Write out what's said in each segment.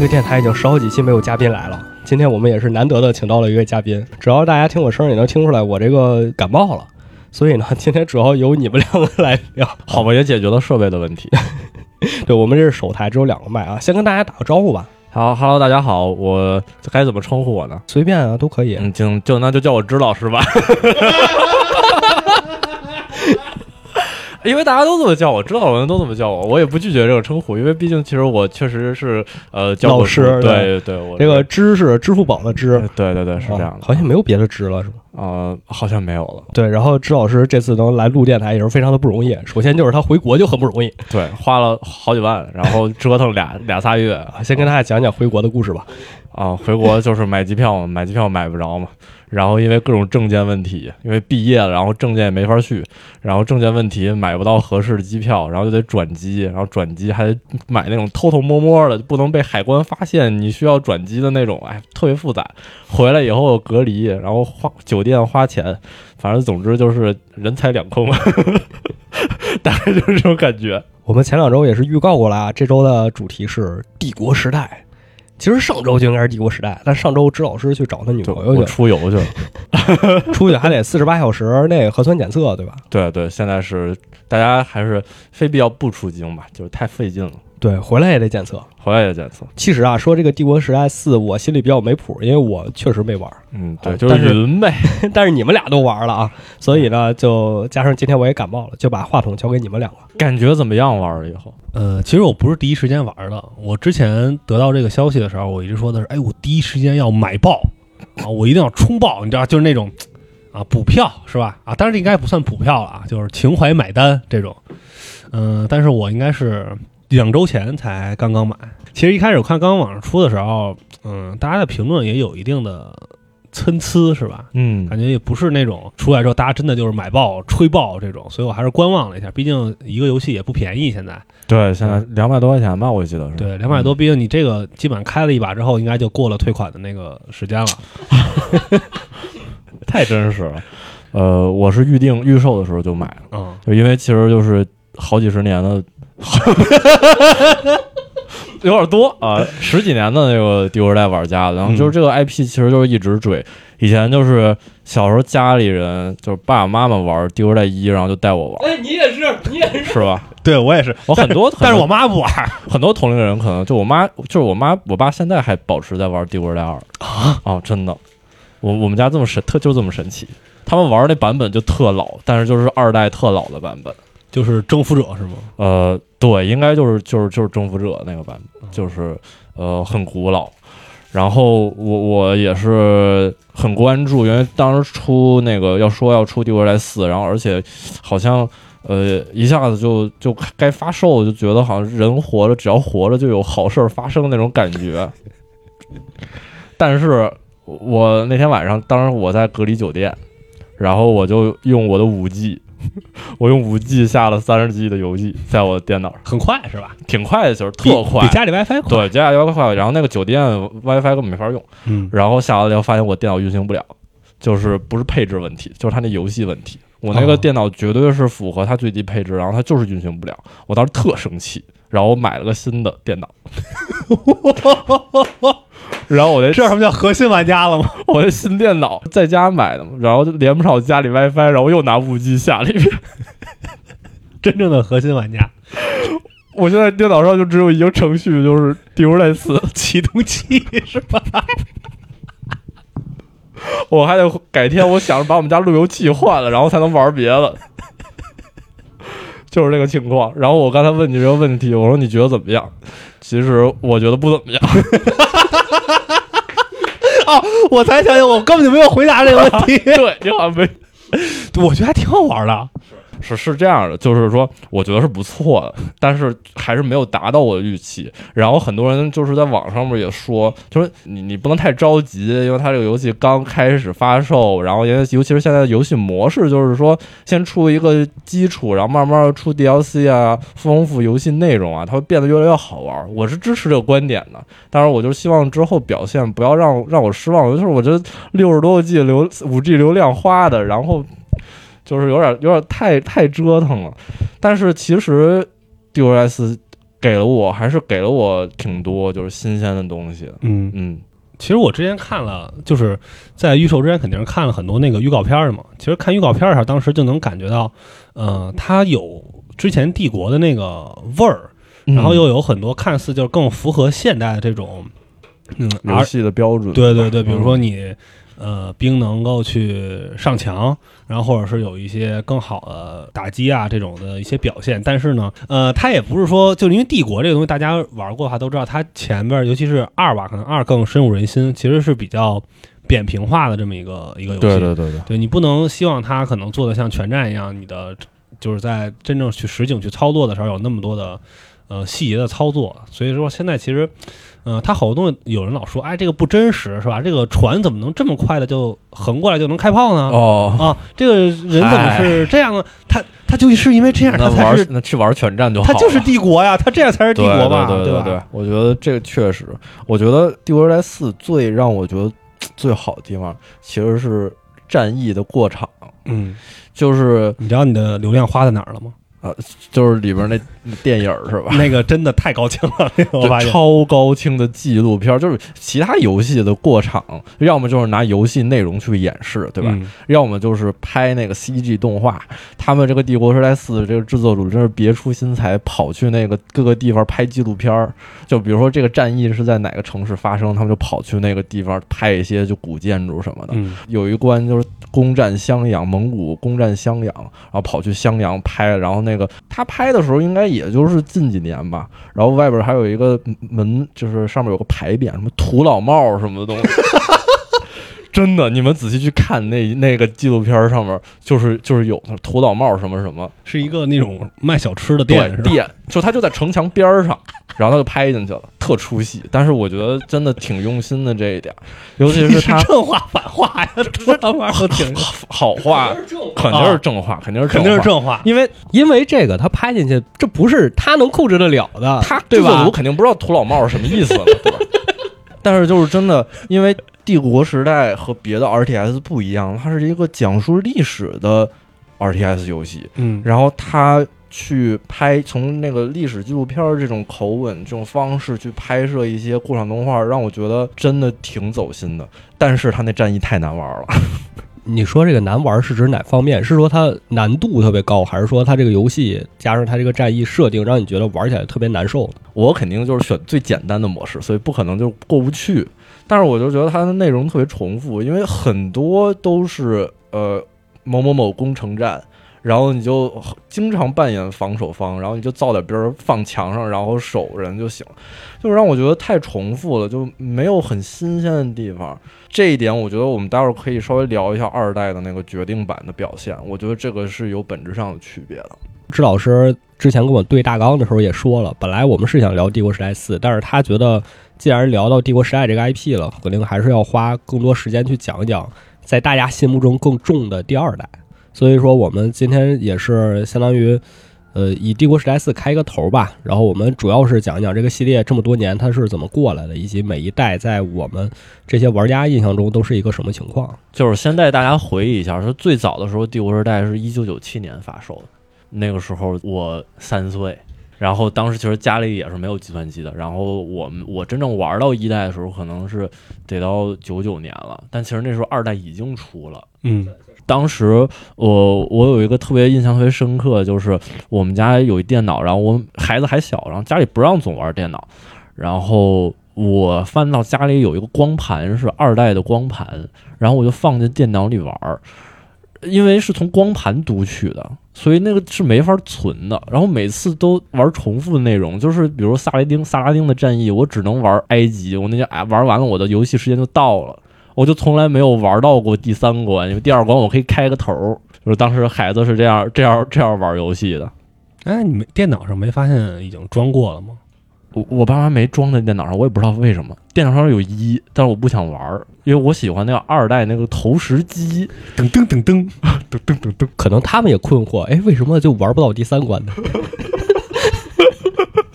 们这个电台已经十好几期没有嘉宾来了，今天我们也是难得的请到了一位嘉宾。只要大家听我声儿也能听出来，我这个感冒了，所以呢，今天主要由你们两个来聊。好吧，也解决了设备的问题。对我们这是首台，只有两个麦啊，先跟大家打个招呼吧。好哈喽，大家好，我该怎么称呼我呢？随便啊，都可以。嗯，就就那就叫我支老师吧。因为大家都这么叫我，知道的人都这么叫我，我也不拒绝这个称呼，因为毕竟其实我确实是呃教老师，对对，我这个“知”是支付宝的“知”，对对对，是这样的。好像没有别的“知”了，是吗？呃，好像没有了。对，然后支老师这次能来录电台也是非常的不容易。首先就是他回国就很不容易，对，花了好几万，然后折腾俩俩仨月。先跟大家讲讲回国的故事吧。啊，回国就是买机票嘛，买机票买不着嘛。然后因为各种证件问题，因为毕业了，然后证件也没法去，然后证件问题买不到合适的机票，然后就得转机，然后转机还得买那种偷偷摸摸的，不能被海关发现你需要转机的那种，哎，特别复杂。回来以后隔离，然后花酒店花钱，反正总之就是人财两空，大概就是这种感觉。我们前两周也是预告过了啊，这周的主题是帝国时代。其实上周就应该是帝国时代，但上周指老师去找他女朋友去出游去了，出去还得四十八小时那个核酸检测，对吧？对对，现在是大家还是非必要不出京吧，就是太费劲了。对，回来也得检测，回来也检测。其实啊，说这个《帝国时代四》，我心里比较没谱，因为我确实没玩。嗯，对，就是云呗。但是你们俩都玩了啊，所以呢，就加上今天我也感冒了，就把话筒交给你们两个。感觉怎么样？玩了以后？呃，其实我不是第一时间玩的。我之前得到这个消息的时候，我一直说的是，哎，我第一时间要买爆啊，我一定要冲爆，你知道，就是那种啊补票是吧？啊，当然这应该不算补票了啊，就是情怀买单这种。嗯，但是我应该是。两周前才刚刚买，其实一开始我看刚刚网上出的时候，嗯，大家的评论也有一定的参差，是吧？嗯，感觉也不是那种出来之后大家真的就是买爆、吹爆这种，所以我还是观望了一下。毕竟一个游戏也不便宜，现在对，现在两百多块钱吧，我记得是。对，两百多，毕竟你这个基本上开了一把之后，应该就过了退款的那个时间了。太真实了，呃，我是预定预售的时候就买了，嗯，就因为其实就是好几十年的。有点多啊，十几年的那个第五时代玩家，然后就是这个 IP，其实就是一直追。以前就是小时候家里人就是爸爸妈妈玩第五时代一，然后就带我玩。哎，你也是，你也是，是吧？对我也是，我很多，但是我妈不玩。很多同龄人可能就我妈，就是我妈，我爸现在还保持在玩第五时代二啊哦，真的，我我们家这么神，特就这么神奇。他们玩那版本就特老，但是就是二代特老的版本。就是征服者是吗？呃，对，应该就是就是就是征服者那个版本，就是呃很古老。然后我我也是很关注，因为当时出那个要说要出《帝国来四》，然后而且好像呃一下子就就该发售，就觉得好像人活着只要活着就有好事发生那种感觉。但是我那天晚上，当时我在隔离酒店，然后我就用我的五 G。我用五 G 下了三十 G 的游戏，在我的电脑上很快是吧？挺快的，就是特快，比家里 WiFi 快。对，家里 WiFi 快。然后那个酒店 WiFi 根本没法用。嗯。然后下了以后发现我电脑运行不了，就是不是配置问题，就是它那游戏问题。我那个电脑绝对是符合它最低配置，然后它就是运行不了。我当时特生气，然后我买了个新的电脑。然后我这这什么叫核心玩家了吗？我的新电脑在家买的嘛，然后就连不上家里 WiFi，然后又拿五 G 下了一遍。真正的核心玩家，我现在电脑上就只有一个程序，就是《帝国类似启动器，是吧？我还得改天，我想着把我们家路由器换了，然后才能玩别的。就是这个情况。然后我刚才问你这个问题，我说你觉得怎么样？其实我觉得不怎么样。哦，我才想想，我根本就没有回答这个问题。对，你好像没，我觉得还挺好玩的。是是这样的，就是说，我觉得是不错的，但是还是没有达到我的预期。然后很多人就是在网上面也说，就是你你不能太着急，因为它这个游戏刚开始发售，然后因为尤其是现在的游戏模式，就是说先出一个基础，然后慢慢出 DLC 啊，丰富游戏内容啊，它会变得越来越好玩。我是支持这个观点的，当然我就希望之后表现不要让让我失望。就是我觉得六十多个 G 流五 G 流量花的，然后。就是有点有点太太折腾了，但是其实 D O S 给了我还是给了我挺多就是新鲜的东西。嗯，嗯其实我之前看了，就是在预售之前肯定是看了很多那个预告片儿的嘛。其实看预告片儿的时候，当时就能感觉到，呃，它有之前帝国的那个味儿，然后又有很多看似就是更符合现代的这种，嗯，而游戏的标准，对对对，比如说嗯你。呃，兵能够去上墙，然后或者是有一些更好的打击啊这种的一些表现，但是呢，呃，它也不是说，就因为帝国这个东西，大家玩过的话都知道，它前边尤其是二吧，可能二更深入人心，其实是比较扁平化的这么一个一个游戏。对对对对，对你不能希望它可能做的像全战一样，你的就是在真正去实景去操作的时候有那么多的呃细节的操作，所以说现在其实。呃，它好多东西有人老说，哎，这个不真实是吧？这个船怎么能这么快的就横过来就能开炮呢？哦，啊，这个人怎么是这样呢？他他就是因为这样，他才是那去玩全战就好，他就是帝国呀，他这样才是帝国吧？吧？对对对，我觉得这个确实，我觉得《帝国时代四》最让我觉得最好的地方其实是战役的过场，嗯，就是你知道你的流量花在哪儿了吗？就是里边那那电影是吧？那个真的太高清了。超高清的纪录片，就是其他游戏的过场，要么就是拿游戏内容去演示，对吧？嗯要么就是拍那个 CG 动画。他们这个《帝国时代四》这个制作组真是别出心裁，跑去那个各个地方拍纪录片儿。就比如说这个战役是在哪个城市发生，他们就跑去那个地方拍一些就古建筑什么的。嗯有一关就是攻占襄阳，蒙古攻占襄阳，然后跑去襄阳拍，然后那那个他拍的时候应该也就是近几年吧，然后外边还有一个门，就是上面有个牌匾，什么土老帽什么的东西。真的，你们仔细去看那那个纪录片上面，就是就是有那土老帽什么什么，是一个那种卖小吃的店，店，就他就在城墙边儿上，然后他就拍进去了，特出戏。但是我觉得真的挺用心的这一点，尤其是他正话反话呀，这他妈都挺好话，肯定是正话，肯定是肯定是，正话。因为因为这个他拍进去，这不是他能控制得了的，他对吧我？肯定不知道土老帽是什么意思了，对吧？但是就是真的，因为帝国时代和别的 RTS 不一样，它是一个讲述历史的 RTS 游戏，嗯，然后他去拍从那个历史纪录片儿这种口吻、这种方式去拍摄一些过场动画，让我觉得真的挺走心的。但是它那战役太难玩了，你说这个难玩是指哪方面？是说它难度特别高，还是说它这个游戏加上它这个战役设定，让你觉得玩起来特别难受？我肯定就是选最简单的模式，所以不可能就过不去。但是我就觉得它的内容特别重复，因为很多都是呃某某某攻城战，然后你就经常扮演防守方，然后你就造点兵放墙上，然后守人就行，就让我觉得太重复了，就没有很新鲜的地方。这一点，我觉得我们待会儿可以稍微聊一下二代的那个决定版的表现，我觉得这个是有本质上的区别的。支老师之前跟我对大纲的时候也说了，本来我们是想聊《帝国时代四》，但是他觉得既然聊到《帝国时代》这个 IP 了，肯定还是要花更多时间去讲一讲在大家心目中更重的第二代。所以说，我们今天也是相当于，呃，以《帝国时代四》开一个头吧。然后我们主要是讲一讲这个系列这么多年它是怎么过来的，以及每一代在我们这些玩家印象中都是一个什么情况。就是先带大家回忆一下，说最早的时候，《帝国时代》是一九九七年发售的，那个时候我三岁，然后当时其实家里也是没有计算机的，然后我们我真正玩到一代的时候，可能是得到九九年了，但其实那时候二代已经出了。嗯。当时我我有一个特别印象特别深刻，就是我们家有一电脑，然后我孩子还小，然后家里不让总玩电脑，然后我翻到家里有一个光盘是二代的光盘，然后我就放进电脑里玩儿，因为是从光盘读取的，所以那个是没法存的。然后每次都玩重复的内容，就是比如萨雷丁萨拉丁的战役，我只能玩埃及，我那天哎玩完了，我的游戏时间就到了。我就从来没有玩到过第三关，因为第二关我可以开个头。就是当时孩子是这样这样这样玩游戏的。哎，你们电脑上没发现已经装过了吗？我我爸妈没装在电脑上，我也不知道为什么。电脑上有一，但是我不想玩儿，因为我喜欢那个二代那个投石机。噔噔噔噔，噔噔噔噔，可能他们也困惑，哎，为什么就玩不到第三关呢？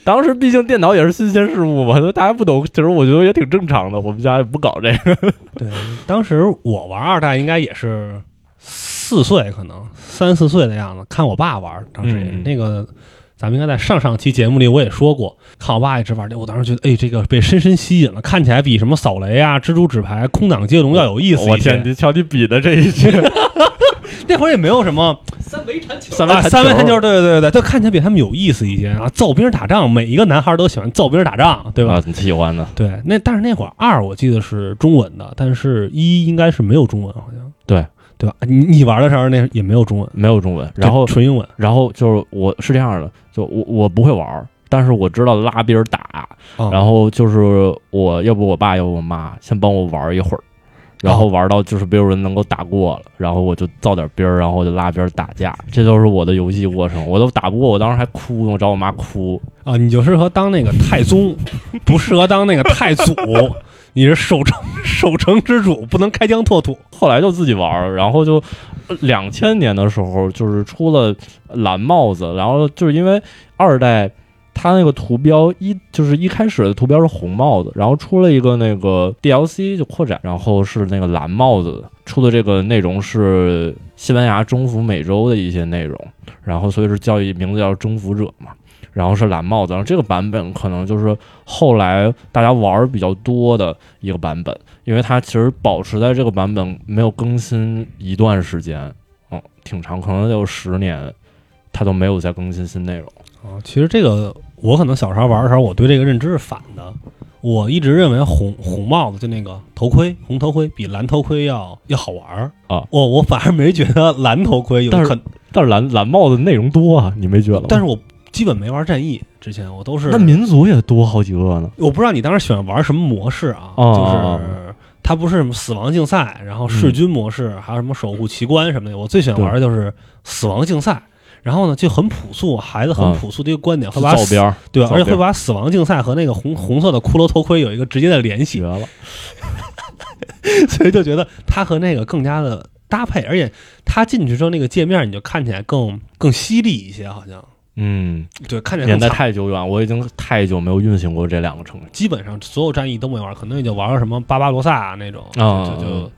当时毕竟电脑也是新鲜事物嘛，大家不懂，其实我觉得也挺正常的。我们家也不搞这个。对，当时我玩二代应该也是四岁，可能三四岁的样子，看我爸玩，当时也、嗯那个咱们应该在上上期节目里我也说过，看我爸一直玩这，我当时觉得，哎，这个被深深吸引了，看起来比什么扫雷啊、蜘蛛纸牌、空挡接龙要有意思一些。我天，你瞧你比的这一些，那会儿也没有什么三维弹球啊，三维弹三维弹球，对对对对，就看起来比他们有意思一些啊。造兵打仗，每一个男孩都喜欢造兵打仗，对吧？啊，你喜欢的，对，那但是那会儿二我记得是中文的，但是一应该是没有中文，好像对对吧？你你玩的时候那也没有中文，没有中文，然后纯英文。然后就是我是这样的，就我我不会玩，但是我知道拉兵儿打，啊然后就是我要不我爸要不我妈先帮我玩一会儿，然后玩到就是没有人能够打过了，然后我就造点兵儿，然后我就拉兵儿打架，这都是我的游戏过程。我都打不过，我当时还哭呢，我找我妈哭。啊，你就适合当那个太宗，不适合当那个太祖。你是守城 守城之主，不能开疆拓土。后来就自己玩儿，然后就两千年的时候就是出了蓝帽子，然后就是因为二代它那个图标一就是一开始的图标是红帽子，然后出了一个那个 DLC 就扩展，然后是那个蓝帽子出的这个内容是西班牙征服美洲的一些内容，然后所以是叫一名字叫征服者嘛。然后是蓝帽子，然后这个版本可能就是后来大家玩儿比较多的一个版本，因为它其实保持在这个版本没有更新一段时间，嗯，挺长，可能有十年，它都没有再更新新内容。啊，其实这个我可能小时候玩的时候，我对这个认知是反的。我一直认为红红帽子就那个头盔，红头盔比蓝头盔要要好玩儿啊我我反而没觉得蓝头盔有但是很，但是蓝蓝帽子内容多啊，你没觉得吗？但是我基本没玩战役，之前我都是那民族也多好几个呢。我不知道你当时喜欢玩什么模式啊？哦就是它不是什么死亡竞赛，然后弑君模式，还有什么守护奇观什么的。我最喜欢玩的就是死亡竞赛。然后呢，就很朴素，孩子很朴素的一个观点，会把死边，对吧？而且会把死亡竞赛和那个红红色的骷髅头盔有一个直接的联系绝，了。所以就觉得它和那个更加的搭配，而且它进去之后那个界面你就看起来更更犀利一些，好像嗯，对，看起来年代太久远，我已经太久没有运行过这两个城市。基本上所有战役都没玩，可能也就玩了什么巴巴罗萨那种，啊就就就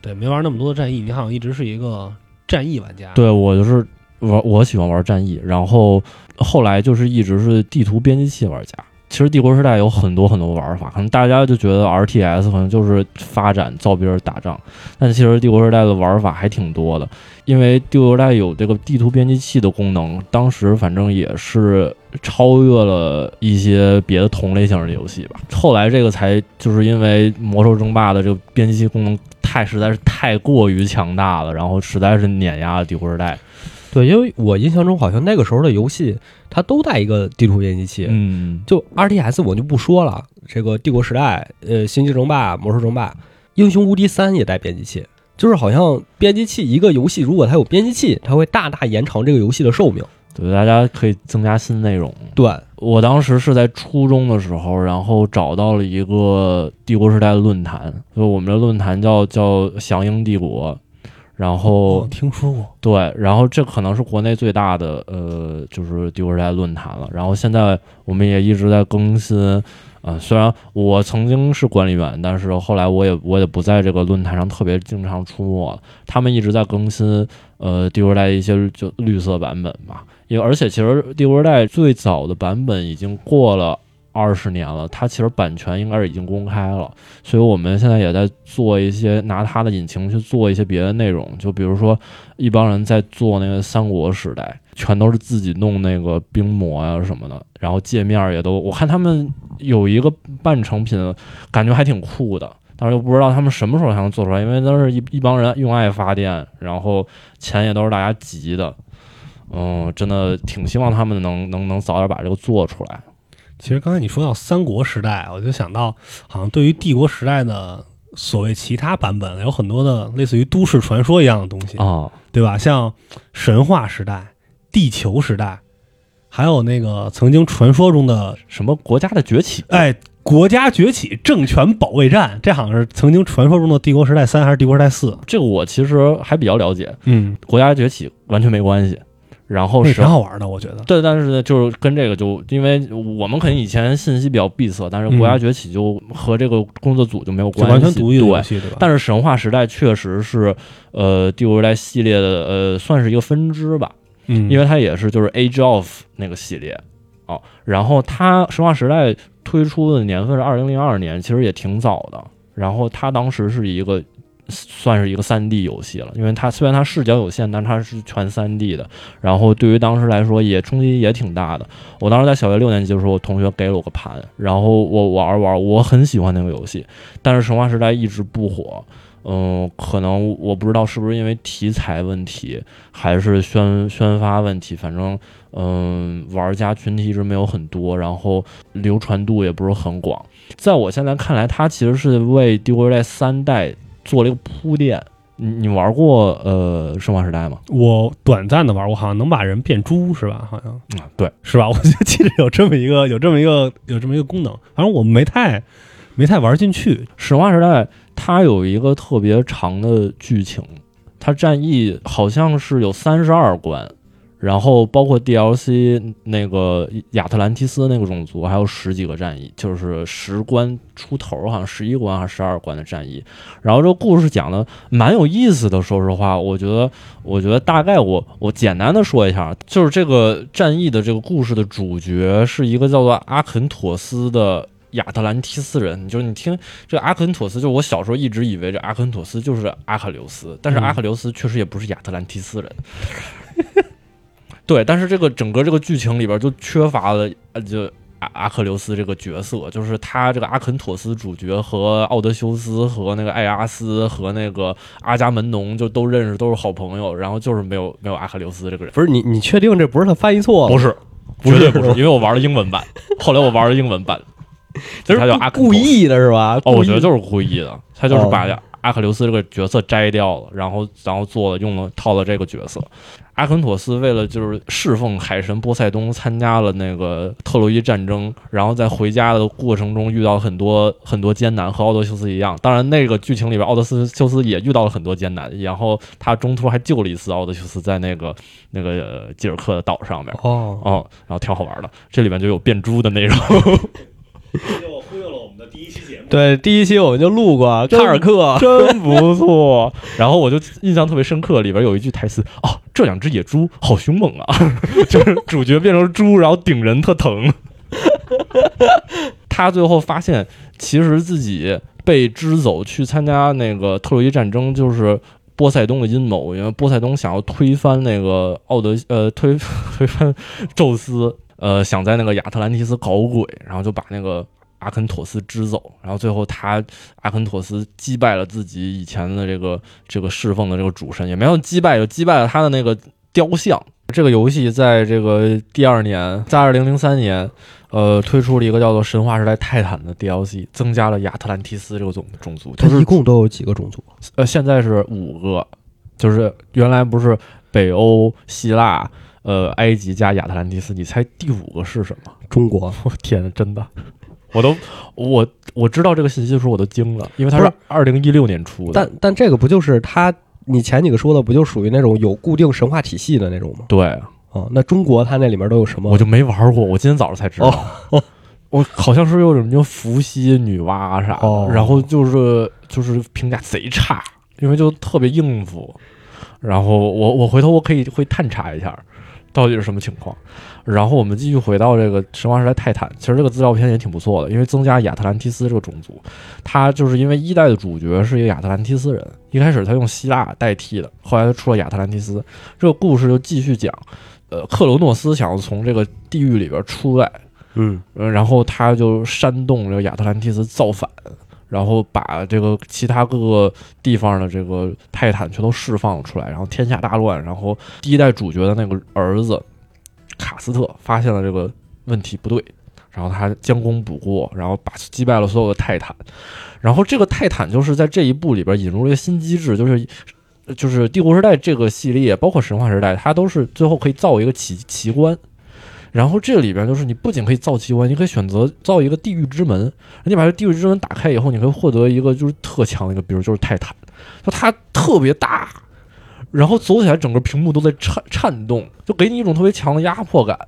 对，没玩那么多的战役。你好像一直是一个战役玩家，对我就是玩，我喜欢玩战役，然后后来就是一直是地图编辑器玩家。其实帝国时代有很多很多玩法，可能大家就觉得 RTS 可能就是发展造兵打仗，但其实帝国时代的玩法还挺多的。因为帝国时代有这个地图编辑器的功能，当时反正也是超越了一些别的同类型的游戏吧。后来这个才就是因为魔兽争霸的这个编辑器功能太实在是太过于强大了，然后实在是碾压了帝国时代。对，因为我印象中好像那个时候的游戏它都带一个地图编辑器，嗯，就 RTS 我就不说了，这个帝国时代、呃星际争霸、魔兽争霸、英雄无敌三也带编辑器，就是好像编辑器一个游戏如果它有编辑器，它会大大延长这个游戏的寿命。对，大家可以增加新内容。对，我当时是在初中的时候，然后找到了一个帝国时代的论坛，就我们的论坛叫叫响应帝国，然后我听说过，对，然后这可能是国内最大的呃，就是第五时代论坛了。然后现在我们也一直在更新，啊、虽然我曾经是管理员，但是后来我也我也不在这个论坛上特别经常出没了。他们一直在更新呃帝国时代一些就绿色版本吧，因为而且其实帝国时代最早的版本已经过了。二十年了，它其实版权应该是已经公开了，所以我们现在也在做一些拿它的引擎去做一些别的内容，就比如说一帮人在做那个三国时代，全都是自己弄那个兵模呀、什么的，然后界面也都，我看他们有一个半成品，感觉还挺酷的，但是又不知道他们什么时候才能做出来，因为都是一一帮人用爱发电，然后钱也都是大家集的，嗯，真的挺希望他们能能能早点把这个做出来。其实刚才你说到三国时代，我就想到，好像对于帝国时代的所谓其他版本，有很多的类似于都市传说一样的东西，啊，对吧？像神话时代、地球时代，还有那个曾经传说中的什么国家的崛起？哎国家崛起、政权保卫战，这好像是曾经传说中的帝国时代三还是帝国时代四？这个我其实还比较了解，嗯，国家崛起完全没关系。然后是挺好玩的，我觉得。对，但是呢，就是跟这个就，因为我们可能以前信息比较闭塞，但是国家崛起就和这个工作组就没有关系，完全独立的游对。戏，对吧？但是神话时代确实是，呃，帝国时代系列的，呃，算是一个分支吧。嗯，因为它也是就是 Age of 那个系列哦。然后它《神话时代》推出的年份是二零零二年，其实也挺早的。然后它当时是一个算是一个三 D 游戏了，因为它虽然它视角有限，但它是全三 D 的。然后对于当时来说也冲击也挺大的。我当时在小学六年级的时候，我同学给了我个盘，然后我玩玩，我很喜欢那个游戏，但是《神话时代》一直不火。嗯，可能我不知道是不是因为题材问题，还是宣宣发问题，反正嗯，玩家群体一直没有很多，然后流传度也不是很广。在我现在看来，它其实是为《帝国时代》三代做了一个铺垫。你你玩过呃《生化时代》吗？我短暂的玩，过好像能把人变猪是吧？好像啊，对，是吧？我就记得有这么一个，有这么一个，有这么一个功能。反正我没太没太玩进去。《生化时代》它有一个特别长的剧情，它战役好像是有三十二关，然后包括 DLC 那个亚特兰蒂斯那个种族还有十几个战役，就是十关出头，好像十一关还是十二关的战役。然后这个故事讲的蛮有意思的，说实话，我觉得，我觉得大概我我简单的说一下，就是这个战役的这个故事的主角是一个叫做阿肯妥斯的。亚特兰蒂斯人，就是你听这阿肯妥斯，就是我小时候一直以为这阿肯妥斯就是阿克琉斯，但是阿克琉斯确实也不是亚特兰蒂斯人。对，但是这个整个这个剧情里边就缺乏了，呃，就阿阿克琉斯这个角色，就是他这个阿肯妥斯主角和奥德修斯和那个艾阿斯和那个阿伽门农就都认识，都是好朋友，然后就是没有没有阿克琉斯这个人。不是你，你确定这不是他翻译错了？不是，绝对不是，因为我玩了英文版，后来我玩了英文版，这 他叫阿肯故意的是吧？哦，我觉得就是故意的，他就是把哦阿克琉斯这个角色摘掉了，然后然后做了用了套了这个角色。阿肯妥斯为了就是侍奉海神波塞冬，参加了那个特洛伊战争，然后在回家的过程中遇到很多很多艰难，和奥德修斯一样。当然，那个剧情里边，奥德斯修斯也遇到了很多艰难，然后他中途还救了一次奥德修斯，在那个那个呃基尔克的岛上面。哦，哦，然后挺好玩的，这里面就有变猪的内容。对，第一期我们就录过卡尔克，真不错。然后我就印象特别深刻，里边有一句台词哦，这两只野猪好凶猛啊！就是主角变成猪，然后顶人特疼。他最后发现，其实自己被支走去参加那个特洛伊战争，就是波塞冬的阴谋，因为波塞冬想要推翻那个奥德呃推推翻宙斯，呃想在那个亚特兰蒂斯搞鬼，然后就把那个阿肯妥斯支走，然后最后他阿肯妥斯击败了自己以前的这个这个侍奉的这个主神，也没有击败，就击败了他的那个雕像。这个游戏在这个第二年，在二零零三年，呃，推出了一个叫做《神话时代泰坦》的 DLC，增加了亚特兰蒂斯这个种种族，它就是一共都有几个种族？呃，现在是五个，就是原来不是北欧、希腊、呃埃及加亚特兰蒂斯，你猜第五个是什么？中国 我天，真的，我都我我知道这个信息的时候我都惊了，因为它是二零一六年出的。但但这个不就是它你前几个说的，不就属于那种有固定神话体系的那种吗？对，啊，那中国它那里面都有什么？我就没玩过，我今天早上才知道。我好像是有什么叫伏羲女娲啥的，哦然后就是就是评价贼差，因为就特别应付。然后我我回头我可以会探查一下，到底是什么情况。然后我们继续回到这个神话时代泰坦，其实这个资料片也挺不错的，因为增加亚特兰蒂斯这个种族，他就是因为一代的主角是一个亚特兰蒂斯人，一开始他用希腊代替的，后来他出了亚特兰蒂斯，这个故事就继续讲，呃，克罗诺斯想要从这个地狱里边出来，嗯，呃，然后他就煽动这个亚特兰蒂斯造反，然后把这个其他各个地方的这个泰坦全都释放出来，然后天下大乱。然后第一代主角的那个儿子卡斯特发现了这个问题不对，然后他将功补过，然后把击败了所有的泰坦。然后这个泰坦就是在这一部里边引入了一个新机制，就是。就是帝国时代这个系列，包括神话时代，它都是最后可以造一个奇奇观，然后这里边就是你不仅可以造机关，你可以选择造一个地狱之门。你把这地狱之门打开以后，你可以获得一个就是特强的一个，比如就是泰坦，就它特别大，然后走起来整个屏幕都在颤颤动，就给你一种特别强的压迫感。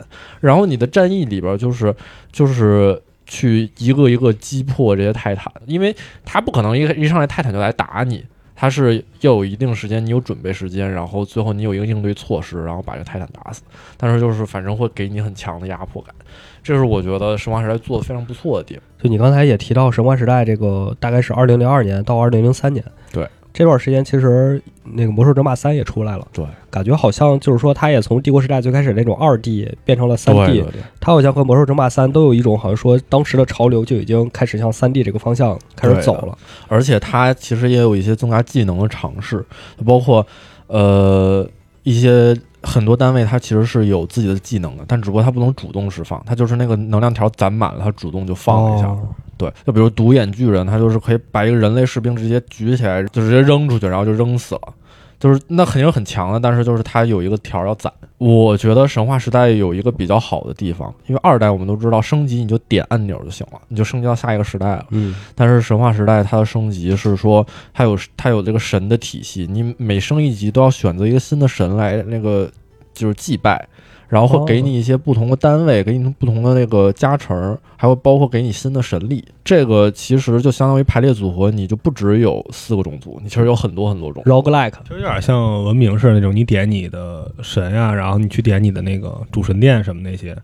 然后你的战役里边就是就是去一个一个击破这些泰坦，因为他不可能一一上来泰坦就来打你。它是要有一定时间，你有准备时间，然后最后你有一个应对措施，然后把这个泰坦打死。但是就是反正会给你很强的压迫感，这是我觉得神话时代做的非常不错的地方。就你刚才也提到神话时代这个大概是二零零二年到二零零三年，对这段时间，其实那个魔兽争霸三也出来了，对，感觉好像就是说它也从帝国时代最开始那种二 D 变成了三对 D，对对，它好像和魔兽争霸三都有一种好像说当时的潮流就已经开始向三 D 这个方向开始走了。而且它其实也有一些增加技能的尝试，包括呃一些很多单位它其实是有自己的技能的，但只不过它不能主动释放，它就是那个能量条攒满了，它主动就放一下。哦对，就比如独眼巨人，他就是可以把一个人类士兵直接举起来，就直接扔出去，然后就扔死了。就是那肯定很强的，但是就是它有一个条儿要攒。我觉得神话时代有一个比较好的地方，因为二代我们都知道升级你就点按钮就行了，你就升级到下一个时代了。嗯，但是神话时代它的升级是说它有它有这个神的体系，你每升一级都要选择一个新的神来那个就是祭拜，然后会给你一些不同的单位，给你不同的那个加成，还会包括给你新的神力。这个其实就相当于排列组合，你就不只有四个种族，你其实有很多很多种。roguelike，就有点像文明似的那种，你点你的神呀、然后你去点你的那个主神殿什么那些，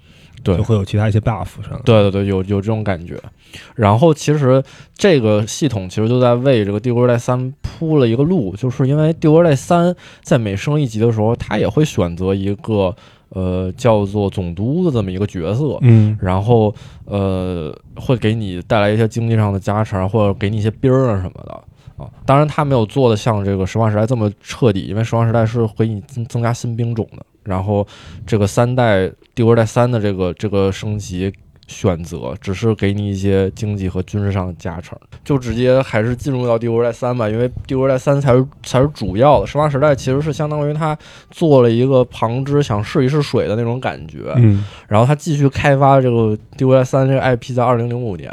对就会有其他一些 buff。对对对，有有这种感觉。然后其实这个系统其实就在为这个《帝国时代三》铺了一个路，就是因为《帝国时代三》在每升一级的时候，它也会选择一个呃叫做总督的这么一个角色，嗯，然后呃会给你带来一些经济上的加成，或者给你一些兵儿啊什么的。啊，当然他没有做的像这个《实话时代》这么彻底，因为《实话时代》是给你增增加新兵种的，然后这个三代《帝国时代三》的这个这个升级选择，只是给你一些经济和军事上的加成，就直接还是进入到《帝国时代三》吧，因为《帝国时代三》才是才是主要的，《实话时代》其实是相当于他做了一个旁支，想试一试水的那种感觉，嗯，然后他继续开发这个《帝国时代三》这个 IP，在二零零五年。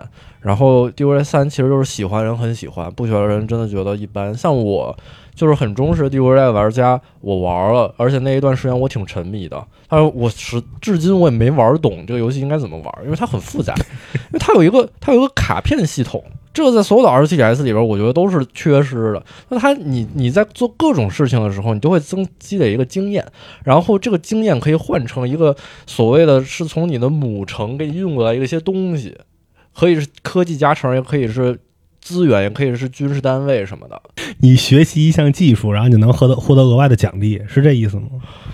然后《帝国时代三》其实就是喜欢人很喜欢，不喜欢人真的觉得一般。像我就是很忠实的《帝国时代》玩家，我玩了，而且那一段时间我挺沉迷的。但是我是至今我也没玩懂这个游戏应该怎么玩，因为它很复杂，因为它有一个它有一个卡片系统，这个在所有的 RTS 里边，我觉得都是缺失的。那它你你在做各种事情的时候，你都会增积累一个经验，然后这个经验可以换成一个所谓的是从你的母城给你运过来一些东西，可以是科技加成，也可以是资源，也可以是军事单位什么的。你学习一项技术，然后你就能获得获得额外的奖励，是这意思吗？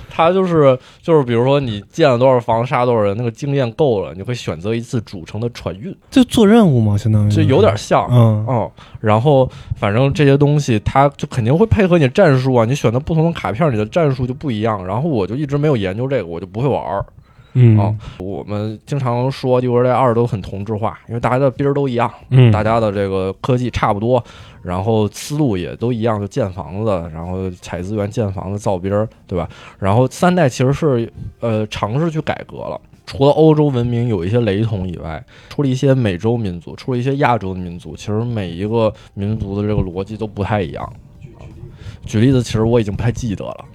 它就是就是，比如说你建了多少房，杀多少人，那个经验够了，你会选择一次主城的船运，就做任务嘛，相当于就有点像。嗯哦，然后反正这些东西，它就肯定会配合你战术啊。你选择不同的卡片，你的战术就不一样。然后我就一直没有研究这个，我就不会玩儿。嗯哦，我们经常说《帝国时代二》都很同质化，因为大家的兵儿都一样，嗯，大家的这个科技差不多，然后思路也都一样，就建房子，然后采资源、建房子、造兵儿，对吧？然后三代其实是呃尝试去改革了。除了欧洲文明有一些雷同以外，除了一些美洲民族，除了一些亚洲的民族，其实每一个民族的这个逻辑都不太一样。举例子，其实我已经不太记得了，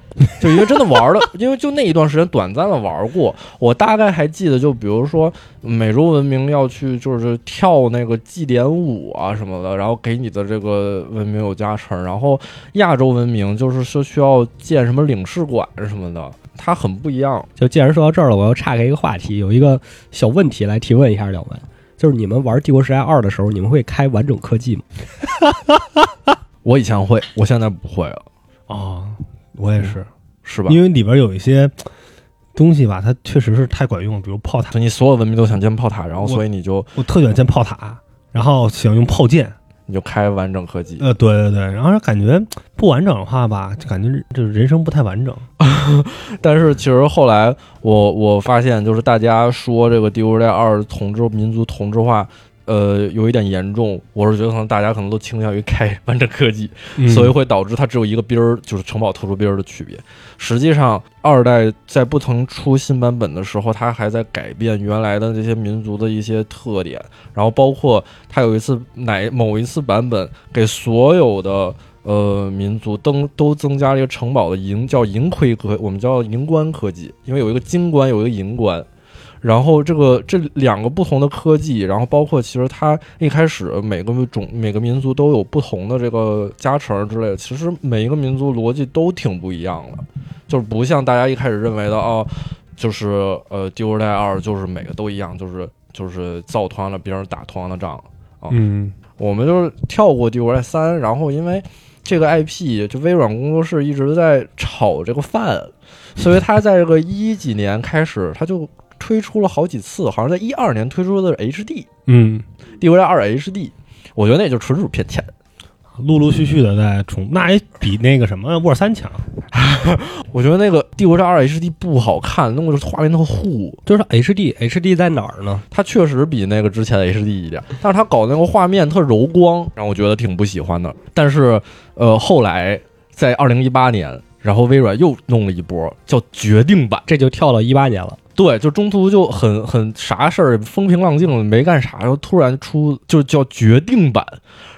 就因为真的玩了，因为就那一段时间短暂的玩过，我大概还记得，就比如说美洲文明要去就是跳那个祭典舞啊什么的，然后给你的这个文明有加成，然后亚洲文明就是说需要建什么领事馆什么的，它很不一样。就既然说到这儿了，我要岔开一个话题，有一个小问题来提问一下两位，就是你们玩《帝国时代二》的时候，你们会开完整科技吗？我以前会，我现在不会了，哦，我也是，是吧？因为里边有一些东西吧，它确实是太管用了，比如炮塔就，你所有文明都想建炮塔，然后所以你就我特喜欢建炮塔，然后喜欢用炮舰，你就开完整合集。呃，对对对，然后感觉不完整的话吧，就感觉就是人生不太完整。但是其实后来我我发现，就是大家说这个《帝国时代二》同质民族同质化，呃，有一点严重。我是觉得可能大家可能都倾向于开 完整科技，嗯所以会导致它只有一个兵儿，就是城堡特殊兵儿的区别。实际上，二代在不曾出新版本的时候，它还在改变原来的这些民族的一些特点，然后包括它有一次哪某一次版本给所有的。呃，民族都都增加了一个城堡的银叫银盔科，我们叫银冠科技，因为有一个金冠，有一个银冠，然后这个这两个不同的科技，然后包括其实它一开始每个种每个民族都有不同的这个加成之类的，其实每一个民族逻辑都挺不一样的，就是不像大家一开始认为的哦，就是呃《帝国时代二》就是每个都一样，就是就是造同样的兵打同样的仗。嗯我们就是跳过《帝国时代三》，然后因为这个 IP 就微软工作室一直在炒这个饭，所以它在这个一几年开始，它就推出了好几次，好像在一二年推出的是 HD《嗯，帝国时代二 HD》，我觉得那就纯属骗钱。陆陆续续的在重，那也比那个什么沃尔三强。我觉得那个《帝国时代二 HD》不好看，弄的画面特糊。就是 HD，HD 在哪儿呢？它确实比那个之前的 HD 一点，但是它搞那个画面特柔光，让我觉得挺不喜欢的。但是，呃，后来在二零一八年，然后微软又弄了一波叫决定版，这就跳到一八年了。对，就中途就很很啥事儿风平浪静没干啥，然后突然出就叫决定版，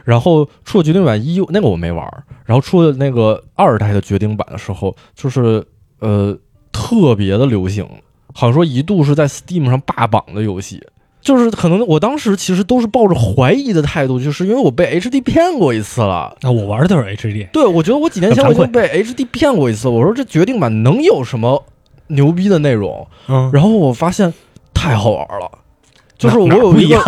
然后出了决定版一，那个我没玩儿，然后出了那个二代的决定版的时候，就是呃特别的流行，好像说一度是在 Steam 上霸榜的游戏。就是可能我当时其实都是抱着怀疑的态度，就是因为我被 HD 骗过一次了。那我玩的都是 HD。对，我觉得我几年前我已经被 HD 骗过一次，我说这决定版能有什么牛逼的内容？嗯，然后我发现太好玩了，就是我有一个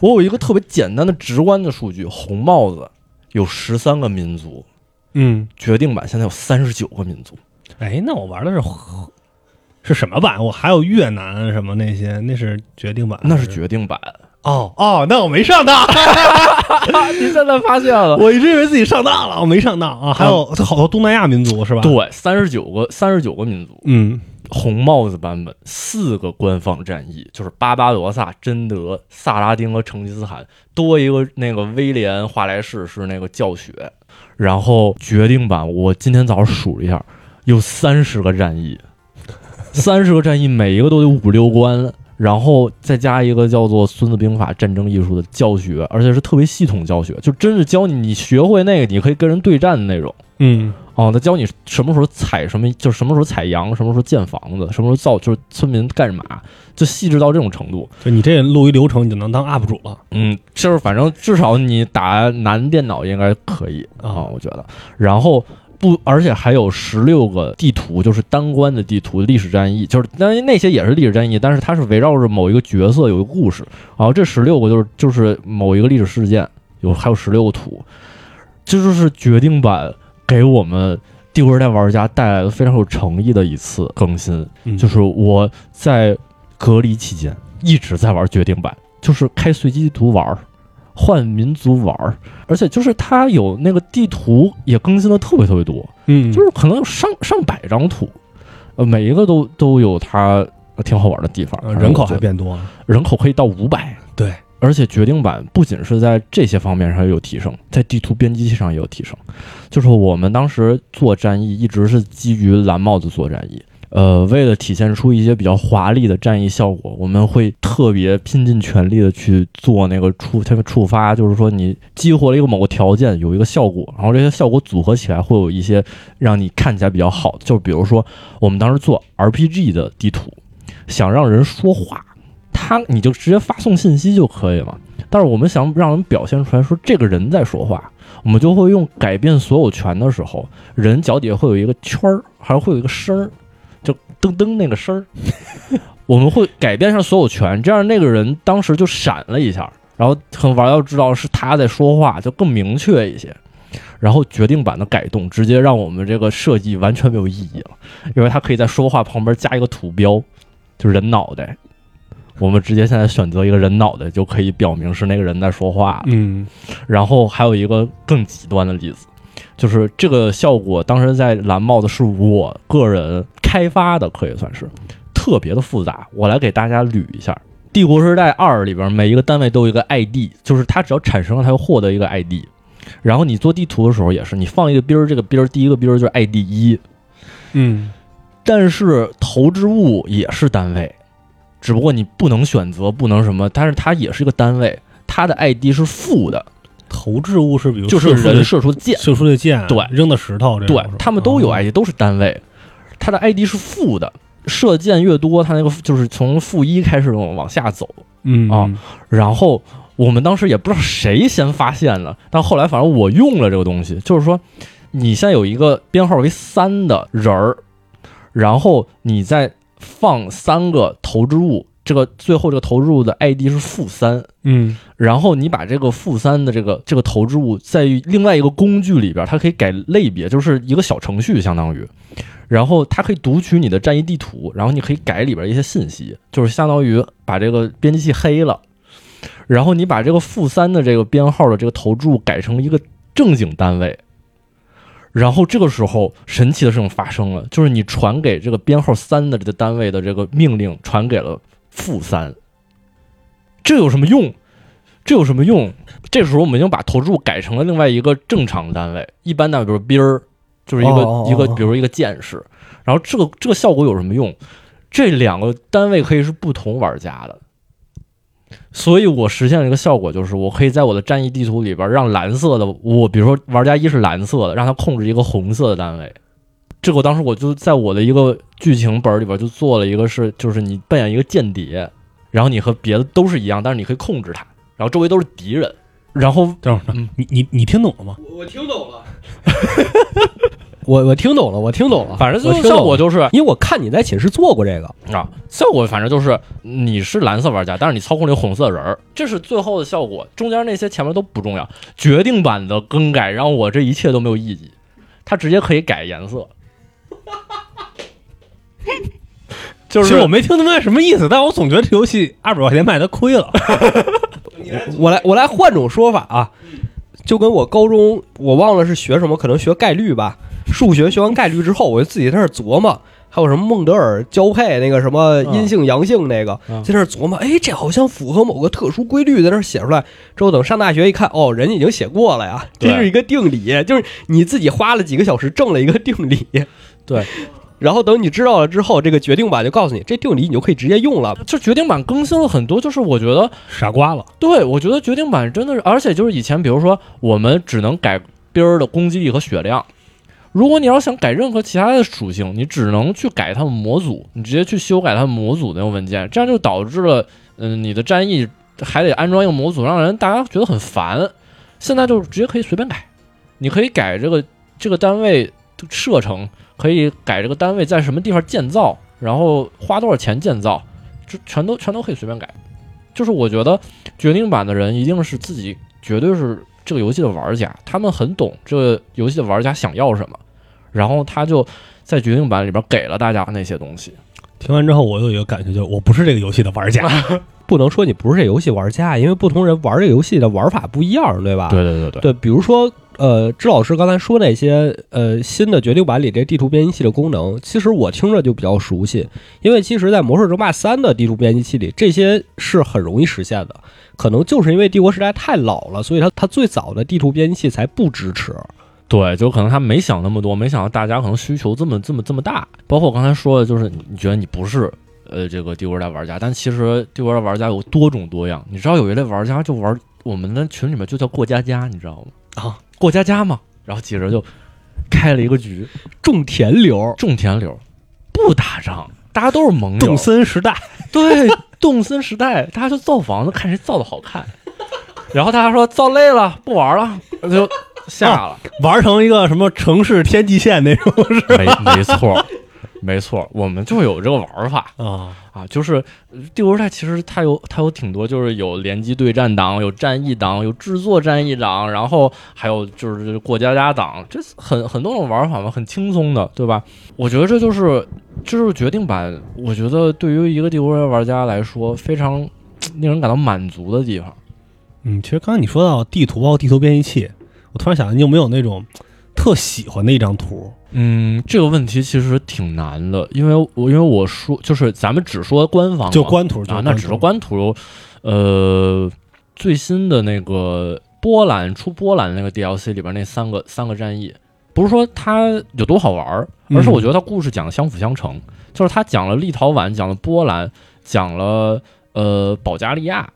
我有一个特别简单的直观的数据，红帽子有十三个民族，嗯，决定版现在有三十九个民族。哎，那我玩的是是什么版？我还有越南什么那些，那是决定版，那是决定版，哦哦，那我没上当，你现在发现了？我一直以为自己上当了，我没上当啊。还有好多东南亚民族是吧？，对，三十九个，三十九个民族，嗯红帽子版本四个官方战役，就是巴巴罗萨、真德、萨拉丁和成吉思汗，多一个那个威廉华莱士是那个教学，然后决定版我今天早上数了一下，有三十个战役，三十个战役每一个都有五六关，然后再加一个叫做《孙子兵法》战争艺术的教学，而且是特别系统教学，就真是教你你学会那个你可以跟人对战的那种。嗯。哦，他教你什么时候采什么，就是什么时候采羊，什么时候建房子，什么时候造，就是村民干什么，就细致到这种程度。就你这录一流程，你就能当 UP 主了。嗯，就是反正至少你打男电脑应该可以啊、啊我觉得。然后不，而且还有十六个地图，就是单关的地图，历史战役，就是当然那些也是历史战役，但是它是围绕着某一个角色有一个故事。然后这十六个就是就是某一个历史事件，有还有十六个图，这就是决定版给我们帝国时代玩家带来了非常有诚意的一次更新。嗯，就是我在隔离期间一直在玩决定版，就是开随机地图玩儿，换民族玩儿，而且就是它有那个地图也更新的特别特别多，嗯，就是可能有上上百张图，呃，每一个都都有它挺好玩的地方，呃人口还变变多了。人口可以到五百。对，而且决定版不仅是在这些方面上有提升，在地图编辑器上也有提升。就是我们当时做战役一直是基于蓝帽子做战役，呃，为了体现出一些比较华丽的战役效果，我们会特别拼尽全力的去做那个触这个触发，就是说你激活了一个某个条件有一个效果，然后这些效果组合起来会有一些让你看起来比较好，就比如说我们当时做 RPG 的地图，想让人说话。他你就直接发送信息就可以了。但是我们想让人表现出来说这个人在说话，我们就会用改变所有权的时候，人脚底下会有一个圈儿，还会有一个声儿，就噔噔那个声儿，我们会改变上所有权，这样那个人当时就闪了一下，然后很玩要知道是他在说话，就更明确一些。然后决定版的改动，直接让我们这个设计完全没有意义了，因为它可以在说话旁边加一个图标，就是人脑袋。我们直接现在选择一个人脑袋，就可以表明是那个人在说话。嗯然后还有一个更极端的例子，就是这个效果当时在蓝帽子是我个人开发的，可以算是特别的复杂。我来给大家捋一下，《帝国时代二》里边每一个单位都有一个 ID，就是它只要产生了，它就获得一个 ID。然后你做地图的时候也是，你放一个兵儿，这个兵儿第一个兵儿就是 ID 一，嗯但是投掷物也是单位，只不过你不能选择，不能什么，但是它也是一个单位，它的 ID 是负的，投掷物是比如就是人射出的箭，射出的箭，对扔的石头对，他们都有哦 ID，都是单位，它的 ID 是负的，射箭越多，它那个就是从负一开始往往下走。嗯啊然后我们当时也不知道谁先发现了，但后来反正我用了这个东西，就是说，你现在有一个编号为三的人儿，然后你再放三个投掷物，这个最后这个投掷物的 ID 是负三，嗯然后你把这个负三的这个这个投掷物在另外一个工具里边，它可以改类别，就是一个小程序相当于，然后它可以读取你的战役地图，然后你可以改里边一些信息，就是相当于把这个编辑器黑了，然后你把这个负三的这个编号的这个投掷物改成一个正经单位。然后这个时候，神奇的事情发生了，就是你传给这个编号三的这个单位的这个命令传给了负三，这有什么用？这有什么用？这时候我们已经把投注改成了另外一个正常单位，一般单位，比如兵儿，就是一个、一个，比如一个剑士。然后这个这个效果有什么用？这两个单位可以是不同玩家的，所以我实现了一个效果，就是我可以在我的战役地图里边让蓝色的我，比如说玩家一是蓝色的，让他控制一个红色的单位。这个当时我就在我的一个剧情本里边就做了一个是，就是你扮演一个间谍，然后你和别的都是一样，但是你可以控制他，然后周围都是敌人，然后等会儿，你你你听懂了吗？我听懂了，我我听懂了，我听懂了，反正就我听懂了效果就是因为我看你在寝室做过这个，啊，效果反正就是你是蓝色玩家，但是你操控了一个红色人儿，这是最后的效果。中间那些前面都不重要，决定版的更改让我这一切都没有意义，它直接可以改颜色。就是其实我没听明白什么意思，但我总觉得这游戏二百块钱卖的亏了。我来我来换种说法啊，就跟我高中我忘了是学什么，可能学概率吧。数学学完概率之后，我就自己在那儿琢磨，还有什么孟德尔交配那个什么阴性阳性那个，嗯在那儿琢磨，哎，这好像符合某个特殊规律，在那儿写出来。之后等上大学一看，哦，人家已经写过了呀，这是一个定理，就是你自己花了几个小时挣了一个定理。对。然后等你知道了之后，这个决定版就告诉你，这定理你就可以直接用了。就决定版更新了很多，就是我觉得傻瓜了，对，我觉得决定版真的是，而且就是以前，比如说我们只能改兵儿的攻击力和血量，如果你要想改任何其他的属性，你只能去改他们模组，你直接去修改他们模组那个文件，这样就导致了，嗯，你的战役还得安装一个模组，让人大家觉得很烦。现在就直接可以随便改，你可以改这个这个单位射程，可以改这个单位在什么地方建造，然后花多少钱建造，这全都全都可以随便改。就是我觉得决定版的人一定是自己绝对是这个游戏的玩家，他们很懂这个游戏的玩家想要什么，然后他就在决定版里边给了大家那些东西。听完之后我有一个感觉，就是我不是这个游戏的玩家。不能说你不是这游戏玩家，因为不同人玩这个游戏的玩法不一样，对吧？对对对对，对，比如说，呃，支老师刚才说那些，呃，新的决定版里这地图编辑器的功能，其实我听着就比较熟悉，因为其实，在《魔兽争霸三》的地图编辑器里，这些是很容易实现的。可能就是因为帝国时代太老了，所以它它最早的地图编辑器才不支持。对，就可能他没想那么多，没想到大家可能需求这么这么这么大。包括我刚才说的，就是你觉得你不是呃这个帝国时代玩家，但其实帝国时代玩家有多种多样。你知道有一类玩家就玩我们的群里面就叫过家家，你知道吗？啊，过家家嘛，然后几个人就开了一个局，种田流，种田流，不打仗，大家都是盟友。动森时代，对，动森时代，大家就造房子，看谁造的好看。然后大家说造累了，不玩了，就下了。玩成一个什么城市天际线那种是没没错，没错，我们就有这个玩法啊，啊，就是呃帝国时代其实它有它有挺多，就是有联机对战党，有战役党，有制作战役党，然后还有就是过家家党，这很很多种玩法嘛，很轻松的，对吧？我觉得这就是这就是决定版，我觉得对于一个帝国时代玩家来说，非常令人感到满足的地方。嗯，其实刚才你说到地图，包括地图编辑器，我突然想，你有没有那种特喜欢的一张图？嗯，这个问题其实挺难的，因为我因为我说就是咱们只说官方，就官图，就啊，那只说官图，呃，最新的那个波兰出波兰那个 DLC 里边那三个三个战役，不是说它有多好玩儿，而是我觉得它故事讲的相辅相成，就是它讲了立陶宛，讲了波兰，讲了呃保加利亚。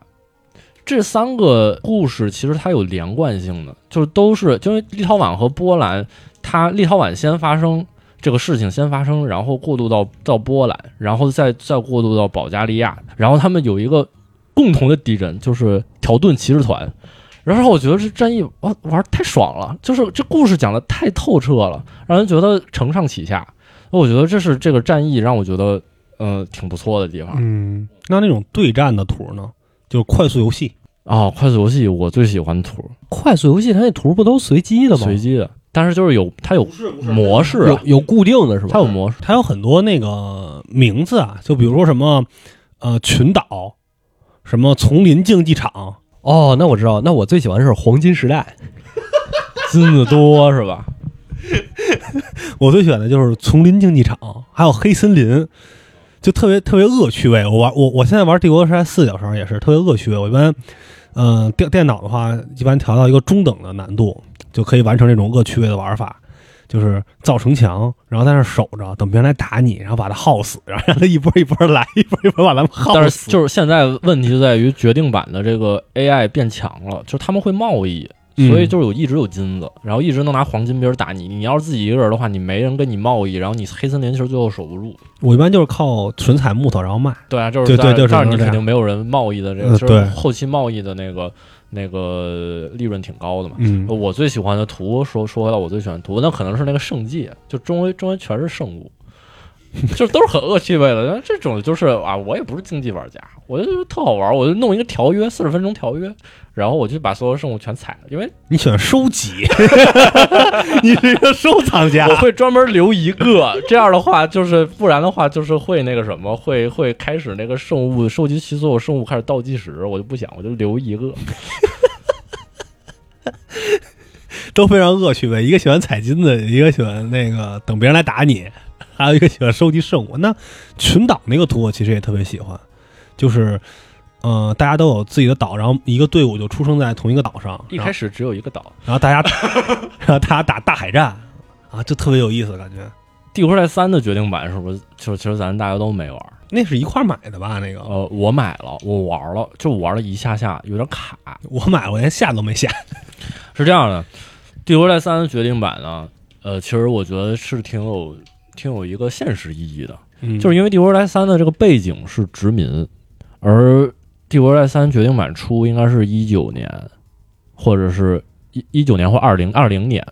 这三个故事其实它有连贯性的，就是都是，因为立陶宛和波兰，它立陶宛先发生，这个事情先发生，然后过渡到到波兰，然后再再过渡到保加利亚，然后他们有一个共同的敌人，就是条顿骑士团。然后我觉得这战役玩玩太爽了，就是这故事讲的太透彻了，让人觉得承上启下。我觉得这是这个战役让我觉得呃挺不错的地方。嗯，那那种对战的图呢，就是快速游戏。哦，快速游戏我最喜欢图，快速游戏它那图不都随机的吗？随机的，但是就是有它有模式啊，有有固定的是吧？它有模式。它有很多那个名字啊，就比如说什么呃群岛，什么丛林竞技场，哦，那我知道，那我最喜欢的是黄金时代。金子多是吧？我最喜欢的就是丛林竞技场，还有黑森林，就特别特别恶趣味。我玩我我现在玩帝国时代四的时候也是特别恶趣味。我一般，嗯、电电脑的话，一般调到一个中等的难度，就可以完成这种恶趣味的玩法。就是造城墙，然后在那守着，等别人来打你，然后把他耗死，然后让他一波一波来，一波一波把咱们耗死。但是就是现在问题就在于决定版的这个 AI 变强了，就是他们会贸易，所以就是有一直有金子，然后一直能拿黄金别人打你。你要是自己一个人的话，你没人跟你贸易，然后你黑森林其实最后守不住。我一般就是靠纯采木头然后卖。对啊，就是对对但但是你肯定没有人贸易的这个，就是后期贸易的那个那个利润挺高的嘛。嗯，我最喜欢的图，说说回到我最喜欢的图，那可能是那个圣迹，就周围周围全是圣物，就是都是很恶趣味的。然后这种就是啊，我也不是竞技玩家，我就特好玩，我就弄一个条约，四十分钟条约，然后我就把所有圣物全采了，因为你喜欢收集，你是一个收藏家。我会专门留一个，这样的话就是不然的话就是会那个什么，会会开始那个圣物收集齐所有圣物开始倒计时，我就不想，我就留一个。都非常恶趣味。一个喜欢采金子，一个喜欢那个等别人来打你，还有一个喜欢收集圣物。那群岛那个图我其实也特别喜欢，就是呃，大家都有自己的岛，然后一个队伍就出生在同一个岛上，一开始只有一个岛，然后大家然后大家打大海战啊，就特别有意思，感觉《帝国时代三》的决定版是不是？就是其实咱大家都没玩。那是一块儿买的吧？那个呃，我买了，我玩了，就玩了一下下，有点卡。我买了，我连下都没下。是这样的，《帝国时代三的》决定版呢，呃，其实我觉得是挺有挺有一个现实意义的，嗯。就是因为《帝国时代三》的这个背景是殖民，而《帝国时代三》决定版出应该是一九年，或者是一一九年或二零二零年，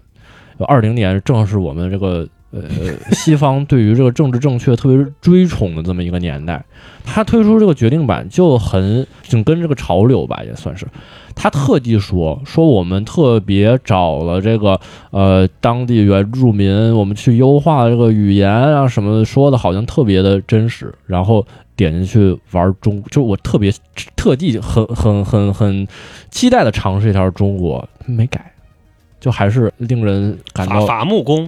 二零年正是我们这个呃西方对于这个政治正确特别追崇的这么一个年代。他推出这个决定版就很紧跟这个潮流吧，也算是。他特地说说我们特别找了这个呃当地原住民，我们去优化这个语言啊什么的，说的好像特别的真实。然后点进去玩中，就我特别特地很很很很期待的尝试一下中国，没改，就还是令人感到伐木工，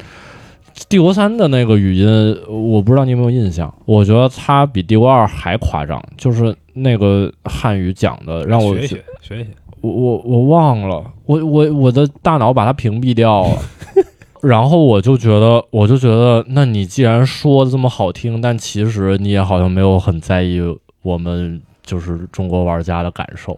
帝国三的那个语音，我不知道你有没有印象？我觉得它比帝国二还夸张，就是那个汉语讲的让我学一学学一学。我我我忘了，我我我的大脑把它屏蔽掉了，然后我就觉得，我就觉得，那你既然说的这么好听，但其实你也好像没有很在意我们就是中国玩家的感受，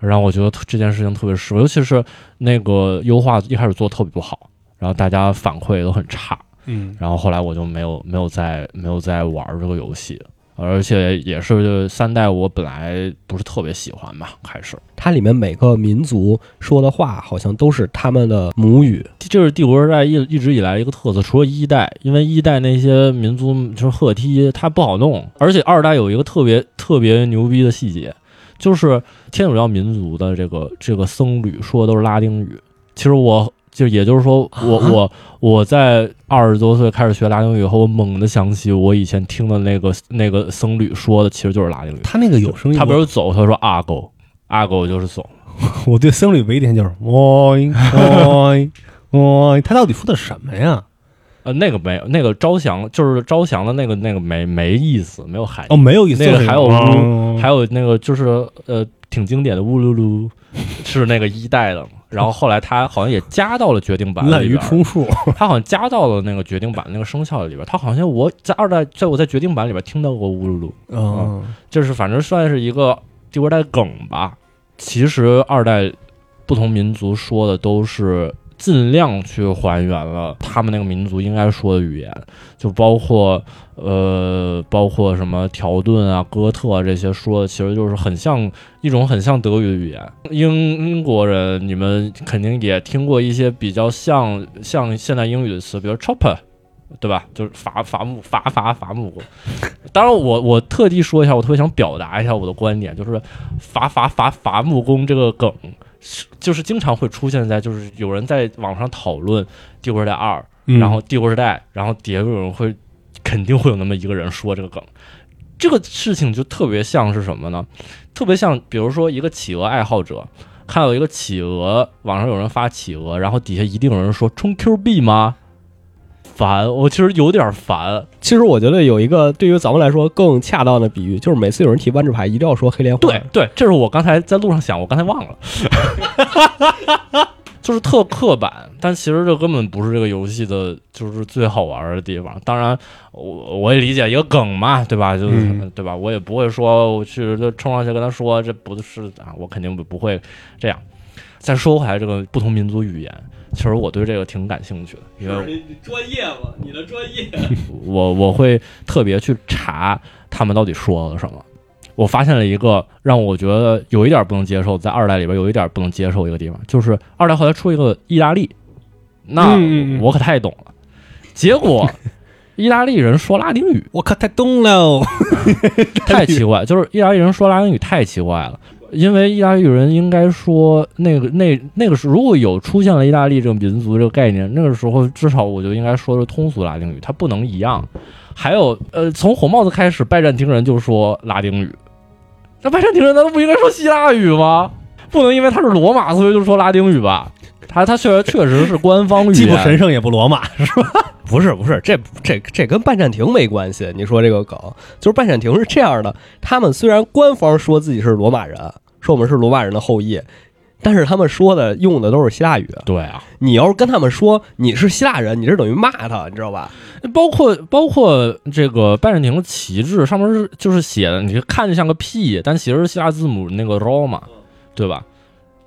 让我觉得这件事情特别失望，尤其是那个优化一开始做得特别不好，然后大家反馈都很差，嗯，然后后来我就没有没有再没有再玩这个游戏，而且也是三代我本来不是特别喜欢吧，开始。它里面每个民族说的话好像都是他们的母语，这是帝国时代一一直以来一个特色，除了一代，因为一代那些民族就是赫梯，它不好弄，而且二代有一个特别特别牛逼的细节，就是天主教民族的这个这个僧侣说的都是拉丁语。其实我就也就是说，我啊我我在二十多岁开始学拉丁语以后，我猛地想起我以前听的那个那个僧侣说的，其实就是拉丁语。他那个有声音，他比如走，他说阿狗，阿狗就是走。我 我对僧侣唯一点就是喂喂喂，他到底说的什么呀？呃，那个没有，那个招降就是招降的那个那个没没意思，没有含义。哦，没有意思，那个还有嗯还有那个就是呃挺经典的乌噜噜，是那个一代的嘛。然后后来他好像也加到了决定版滥竽，充数，他好像加到了那个决定版那个生效里边。他好像我在二代，在我在决定版里边听到过乌噜噜，嗯，就是反正算是一个帝国代梗吧。其实二代不同民族说的都是尽量去还原了他们那个民族应该说的语言，就包括呃，包括什么条顿啊、哥特啊这些说的，其实就是很像一种很像德语的语言。英英国人，你们肯定也听过一些比较像像现代英语的词，比如 chopper。对吧？就是伐伐木伐伐伐木。当然我，我特地说一下，我特别想表达一下我的观点，就是伐伐伐伐木工这个梗，就是经常会出现在就是有人在网上讨论《帝国时代二》，嗯然后《帝国时代》，然后底下有人会肯定会有那么一个人说这个梗。这个事情就特别像是什么呢？特别像，比如说一个企鹅爱好者看到一个企鹅，网上有人发企鹅，然后底下一定有人说充 Q 币吗？烦，我其实有点烦。其实我觉得有一个对于咱们来说更恰当的比喻，就是每次有人提万智牌，一定要说黑莲花。对对，这是我刚才在路上想，我刚才忘了，就是特刻板，但其实这根本不是这个游戏的，就是最好玩的地方。当然，我我也理解一个梗嘛，对吧？就是、嗯对吧？我也不会说我去就冲上去跟他说这不是啊，我肯定不不会这样。再说回来，这个不同民族语言，其实我对这个挺感兴趣的，因为专业嘛，你的专业。我我会特别去查他们到底说了什么。我发现了一个让我觉得有一点不能接受，在二代里边有一点不能接受一个地方，就是二代后来出一个意大利，那我可太懂了。结果 意大利人说拉丁语我可太懂了。太奇怪，就是意大利人说拉丁语太奇怪了。因为意大利人应该说那个那那个时如果有出现了意大利这个民族这个概念，那个时候至少我就应该说是通俗拉丁语，它不能一样。还有呃，从红帽子开始，拜占庭人就说拉丁语，那拜占庭人难道不应该说希腊语吗？不能因为他是罗马，所以就说拉丁语吧？他他确实确实是官方 语言既不，神圣也不罗马，是吧？不是不是，这这这跟拜占庭没关系。你说这个梗，就是拜占庭是这样的，他们虽然官方说自己是罗马人，说我们是罗马人的后裔，但是他们说的用的都是希腊语。对啊，你要是跟他们说你是希腊人，你是等于骂他，你知道吧？包括包括这个拜占庭的旗帜上面是就是写的，你看着像个屁，但其实是希腊字母那个 Roma，对吧？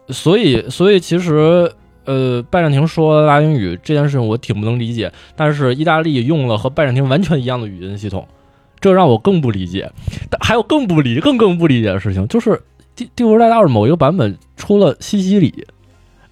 所以所以其实呃，拜占庭说拉丁语这件事情我挺不能理解，但是意大利用了和拜占庭完全一样的语音系统，这让我更不理解。但还有更不理更更不理解的事情，就是帝帝国时代二某一个版本出了西西里。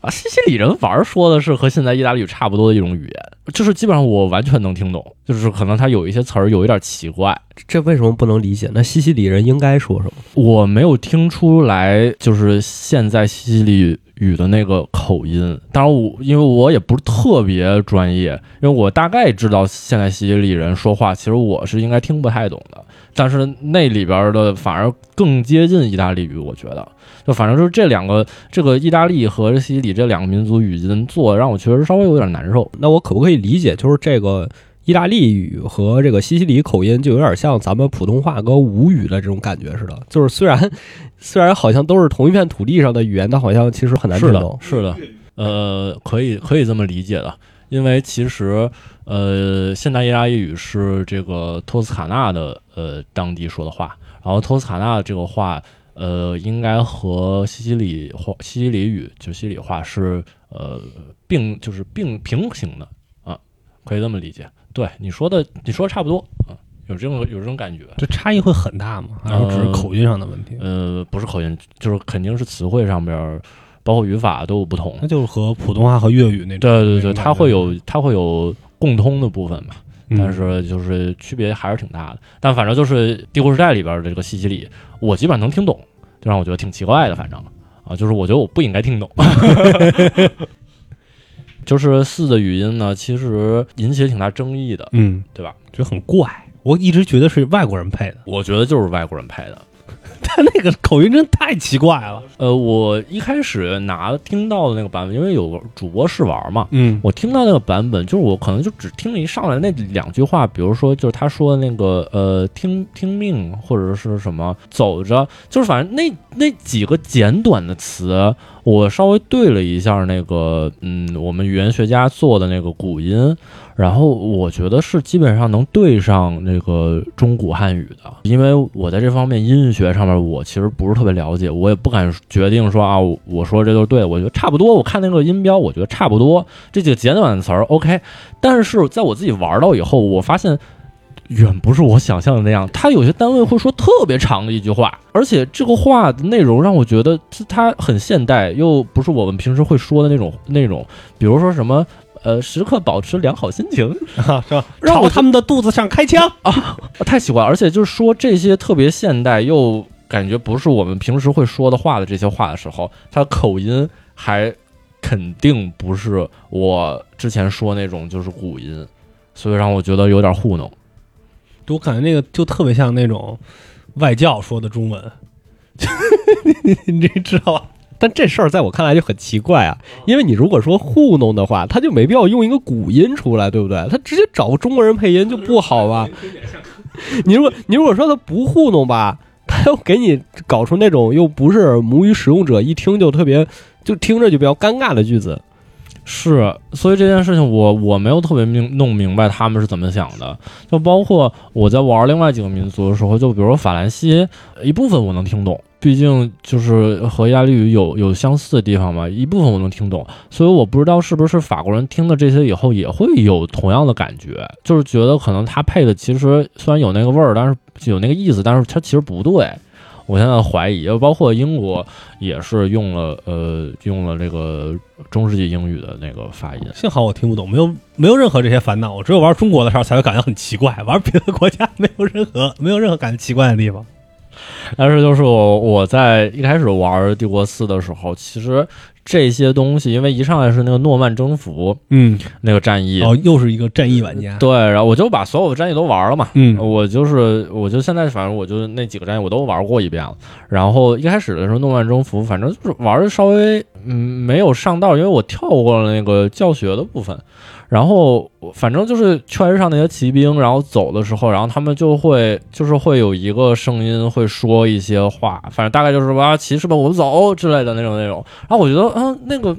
啊，西西里人反而说的是和现在意大利语差不多的一种语言，就是基本上我完全能听懂，就是可能它有一些词儿有一点奇怪，这为什么不能理解？那西西里人应该说什么？我没有听出来，就是现在西西里语的那个口音。当然我，因为我也不是特别专业，因为我大概知道现在西西里人说话，其实我是应该听不太懂的。但是那里边的反而更接近意大利语，我觉得，就反正就是这两个，这个意大利和西西里这两个民族语音做，让我确实稍微有点难受。那我可不可以理解，就是这个意大利语和这个西西里口音，就有点像咱们普通话跟吴语的这种感觉似的。就是虽然虽然好像都是同一片土地上的语言，但好像其实很难听懂，。是的，呃，可以可以这么理解的，因为其实呃，现代意大利语是这个托斯卡纳的呃当地说的话，然后托斯卡纳这个话呃，应该和西西里话西西里语就西西里话是呃并就是并平行的啊，可以这么理解。对你说的，你说的差不多啊，有这种有这种感觉。这差异会很大吗？还是只是口音上的问题？呃，不是口音，就是肯定是词汇上边儿，包括语法都有不同。那就是和普通话和粤语那种。对对对，它会有它会有共通的部分吧，嗯但是就是区别还是挺大的。但反正就是《帝国时代》里边的这个西西里，我基本上能听懂，就让我觉得挺奇怪的。反正啊，就是我觉得我不应该听懂。就是四的语音呢，其实引起了挺大争议的，嗯，对吧？觉得很怪。我一直觉得是外国人配的，我觉得就是外国人配的。他那个口音真太奇怪了。呃，我一开始拿听到的那个版本，因为有主播试玩嘛，嗯我听到那个版本，就是我可能就只听了一上来那两句话，比如说就是他说的那个呃听听命或者是什么走着，就是反正那那几个简短的词，我稍微对了一下那个，嗯，我们语言学家做的那个古音，然后我觉得是基本上能对上那个中古汉语的，因为我在这方面音学上面我其实不是特别了解，我也不敢决定说啊，我说这都是对，我觉得差不多，我看那个音标，我觉得差不多，这几个简短的词儿 OK，但是在我自己玩到以后，我发现。远不是我想象的那样，他有些单位会说特别长的一句话，而且这个话的内容让我觉得它很现代，又不是我们平时会说的那种那种，比如说什么呃，时刻保持良好心情，是吧？朝他们的肚子上开枪 啊，太奇怪，而且就是说这些特别现代又感觉不是我们平时会说的话的这些话的时候，他口音还肯定不是我之前说那种就是古音，所以让我觉得有点糊弄。我感觉那个就特别像那种外教说的中文，你你知道吧？但这事儿在我看来就很奇怪啊，因为你如果说糊弄的话，他就没必要用一个古音出来，对不对？他直接找个中国人配音就不好吧？你如果你如果说他不糊弄吧，他又给你搞出那种又不是母语使用者一听就特别就听着就比较尴尬的句子。是，所以这件事情我我没有特别明弄明白他们是怎么想的，就包括我在玩另外几个民族的时候，就比如说法兰西，一部分我能听懂，毕竟就是和意大利语有有相似的地方嘛，一部分我能听懂，所以我不知道是不是法国人听了这些以后也会有同样的感觉，就是觉得可能他配的其实虽然有那个味儿，但是有那个意思，但是他其实不对。我现在怀疑，包括英国也是用了呃用了这个中世纪英语的那个发音。幸好我听不懂，没有没有任何这些烦恼。我只有玩中国的时候才会感觉很奇怪，玩别的国家没有任何没有任何感觉奇怪的地方。但是就是我我在一开始玩帝国四的时候，其实。这些东西，因为一上来是那个诺曼征服，嗯，那个战役，哦，又是一个战役玩家，对，然后我就把所有的战役都玩了嘛，嗯，我就是，我就现在反正我就那几个战役我都玩过一遍了。然后一开始的时候，诺曼征服，反正就是玩的稍微嗯没有上道，因为我跳过了那个教学的部分。然后反正就是圈上那些骑兵，然后走的时候，然后他们就会就是会有一个声音会说一些话，反正大概就是说骑士们我们走之类的那种那种。然后我觉得嗯那个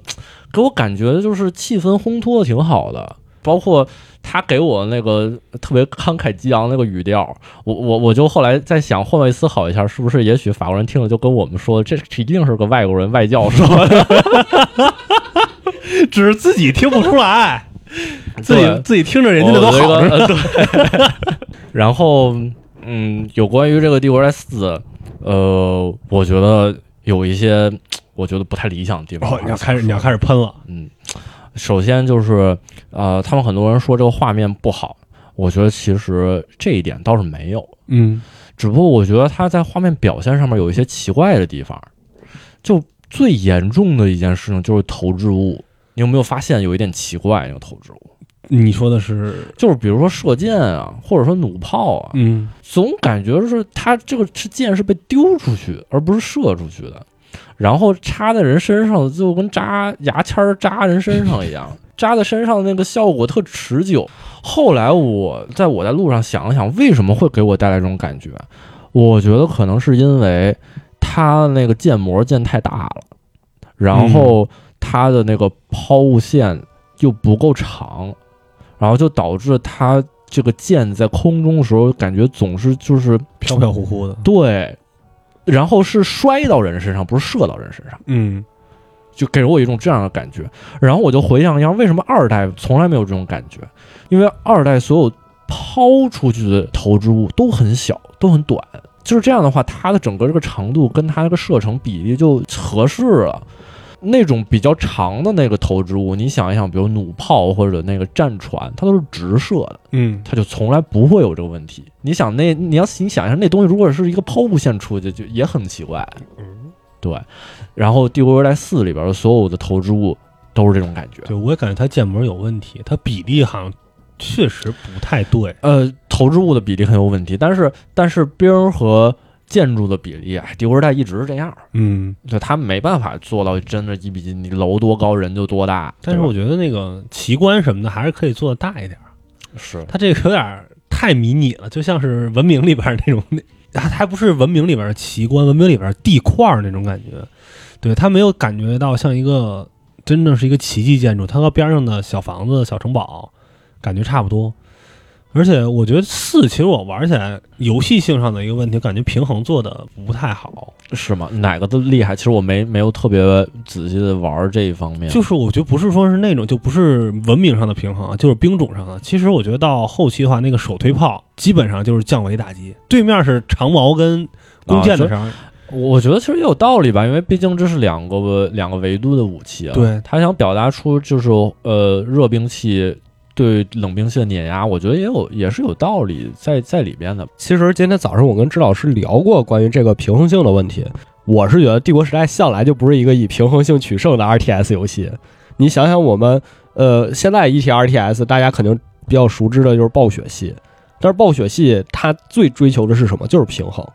给我感觉就是气氛烘托的挺好的，包括他给我那个特别慷慨激昂那个语调，我我我就后来在想换位思考一下，是不是也许法国人听了就跟我们说，这一定是个外国人外教说的，只是自己听不出来。自己自己听着人家的都好着，对。然后，嗯，有关于这个帝国在四，呃，我觉得有一些我觉得不太理想的地方。你要开始你要开始喷了，嗯，首先就是呃，他们很多人说这个画面不好，我觉得其实这一点倒是没有，嗯，只不过我觉得它在画面表现上面有一些奇怪的地方。就最严重的一件事情就是投掷物。你有没有发现有一点奇怪？那个投掷物，你说的是，就是比如说射箭啊，或者说弩炮啊，嗯，总感觉是它这个是箭是被丢出去，而不是射出去的，然后插在人身上，就跟扎牙签扎人身上一样，扎在身上的那个效果特持久。后来我在我在路上想了想，为什么会给我带来这种感觉？我觉得可能是因为它那个箭模箭太大了，然后。它的那个抛物线又不够长，然后就导致它这个箭在空中的时候，感觉总是就是飘飘忽忽的。对，然后是摔到人身上，不是射到人身上。嗯，就给我一种这样的感觉。然后我就回想一下，为什么二代从来没有这种感觉？因为二代所有抛出去的投掷物都很小，都很短。就是这样的话，它的整个这个长度跟它那个射程比例就合适了。那种比较长的那个投掷物，你想一想，比如弩炮或者那个战船，它都是直射的，嗯，它就从来不会有这个问题。你想那你要你想一下，那东西如果是一个抛物线出去，就也很奇怪，嗯，对。然后《帝国时代四》里边的所有的投掷物都是这种感觉，对我也感觉它建模有问题，它比例好像确实不太对，呃，投掷物的比例很有问题，但是但是兵和。建筑的比例啊，帝国时代一直是这样，嗯，就他没办法做到真的一比一，你楼多高人就多大。但是我觉得那个奇观什么的还是可以做的大一点。是，它这个有点太迷你了，就像是文明里边那种那 它还不是文明里边的奇观，文明里边的地块儿那种感觉。对，它没有感觉到像一个真正是一个奇迹建筑，它和边上的小房子、小城堡感觉差不多。而且我觉得四其实我玩起来游戏性上的一个问题，感觉平衡做的不太好。是吗？哪个都厉害？其实我没没有特别仔细的玩这一方面。就是我觉得不是说是那种，就不是文明上的平衡，就是兵种上的。其实我觉得到后期的话，那个手推炮基本上就是降维打击，对面是长矛跟弓箭的时候，我觉得其实也有道理吧，因为毕竟这是两个两个维度的武器啊。对他想表达出就是呃热兵器对冷兵器的碾压，我觉得也有也是有道理在在里边的。其实今天早上我跟支老师聊过关于这个平衡性的问题，我是觉得《帝国时代》向来就不是一个以平衡性取胜的 RTS 游戏。你想想我们呃现在一提 RTS，大家肯定比较熟知的就是暴雪系，但是暴雪系它最追求的是什么？就是平衡，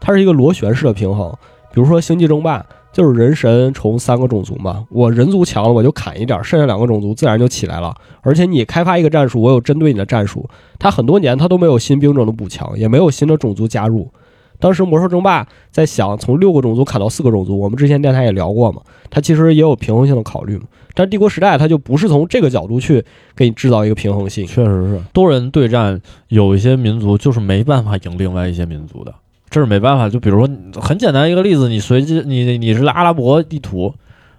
它是一个螺旋式的平衡。比如说《星际争霸》。就是人神虫三个种族嘛，我人族强了我就砍一点，剩下两个种族自然就起来了。而且你开发一个战术，我有针对你的战术。它很多年它都没有新兵种的补强，也没有新的种族加入。当时魔兽争霸在想从六个种族砍到四个种族，我们之前电台也聊过嘛，它其实也有平衡性的考虑嘛。但帝国时代它就不是从这个角度去给你制造一个平衡性，确实是多人对战，有一些民族就是没办法赢另外一些民族的。这是没办法，就比如说很简单一个例子，你随机你你是阿拉伯地图，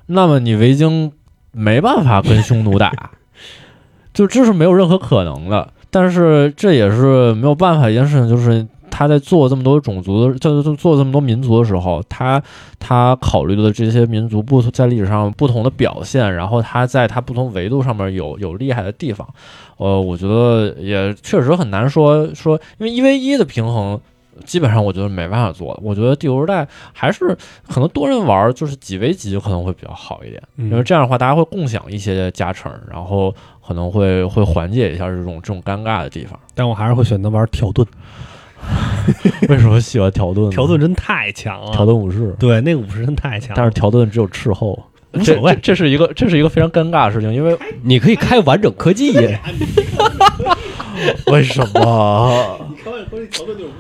那么你维京没办法跟匈奴打，就这是没有任何可能的。但是这也是没有办法一件事情，就是他在做这么多种族的，就就做这么多民族的时候，他他考虑的这些民族不在历史上不同的表现，然后他在他不同维度上面有有厉害的地方，呃，我觉得也确实很难说说，因为一 v 一的平衡。基本上我觉得没办法做的，我觉得帝国时代还是可能多人玩，就是几 v 几可能会比较好一点，因为这样的话大家会共享一些加成，然后可能会会缓解一下这种这种尴尬的地方。但我还是会选择玩条顿。为什么喜欢条顿？条顿真太强了，条顿武士。对，那个武士真太强。但是条顿只有斥候，无所谓。这是一个这是一个非常尴尬的事情，因为你可以开完整科技。为什么？你开完整科技条顿就是无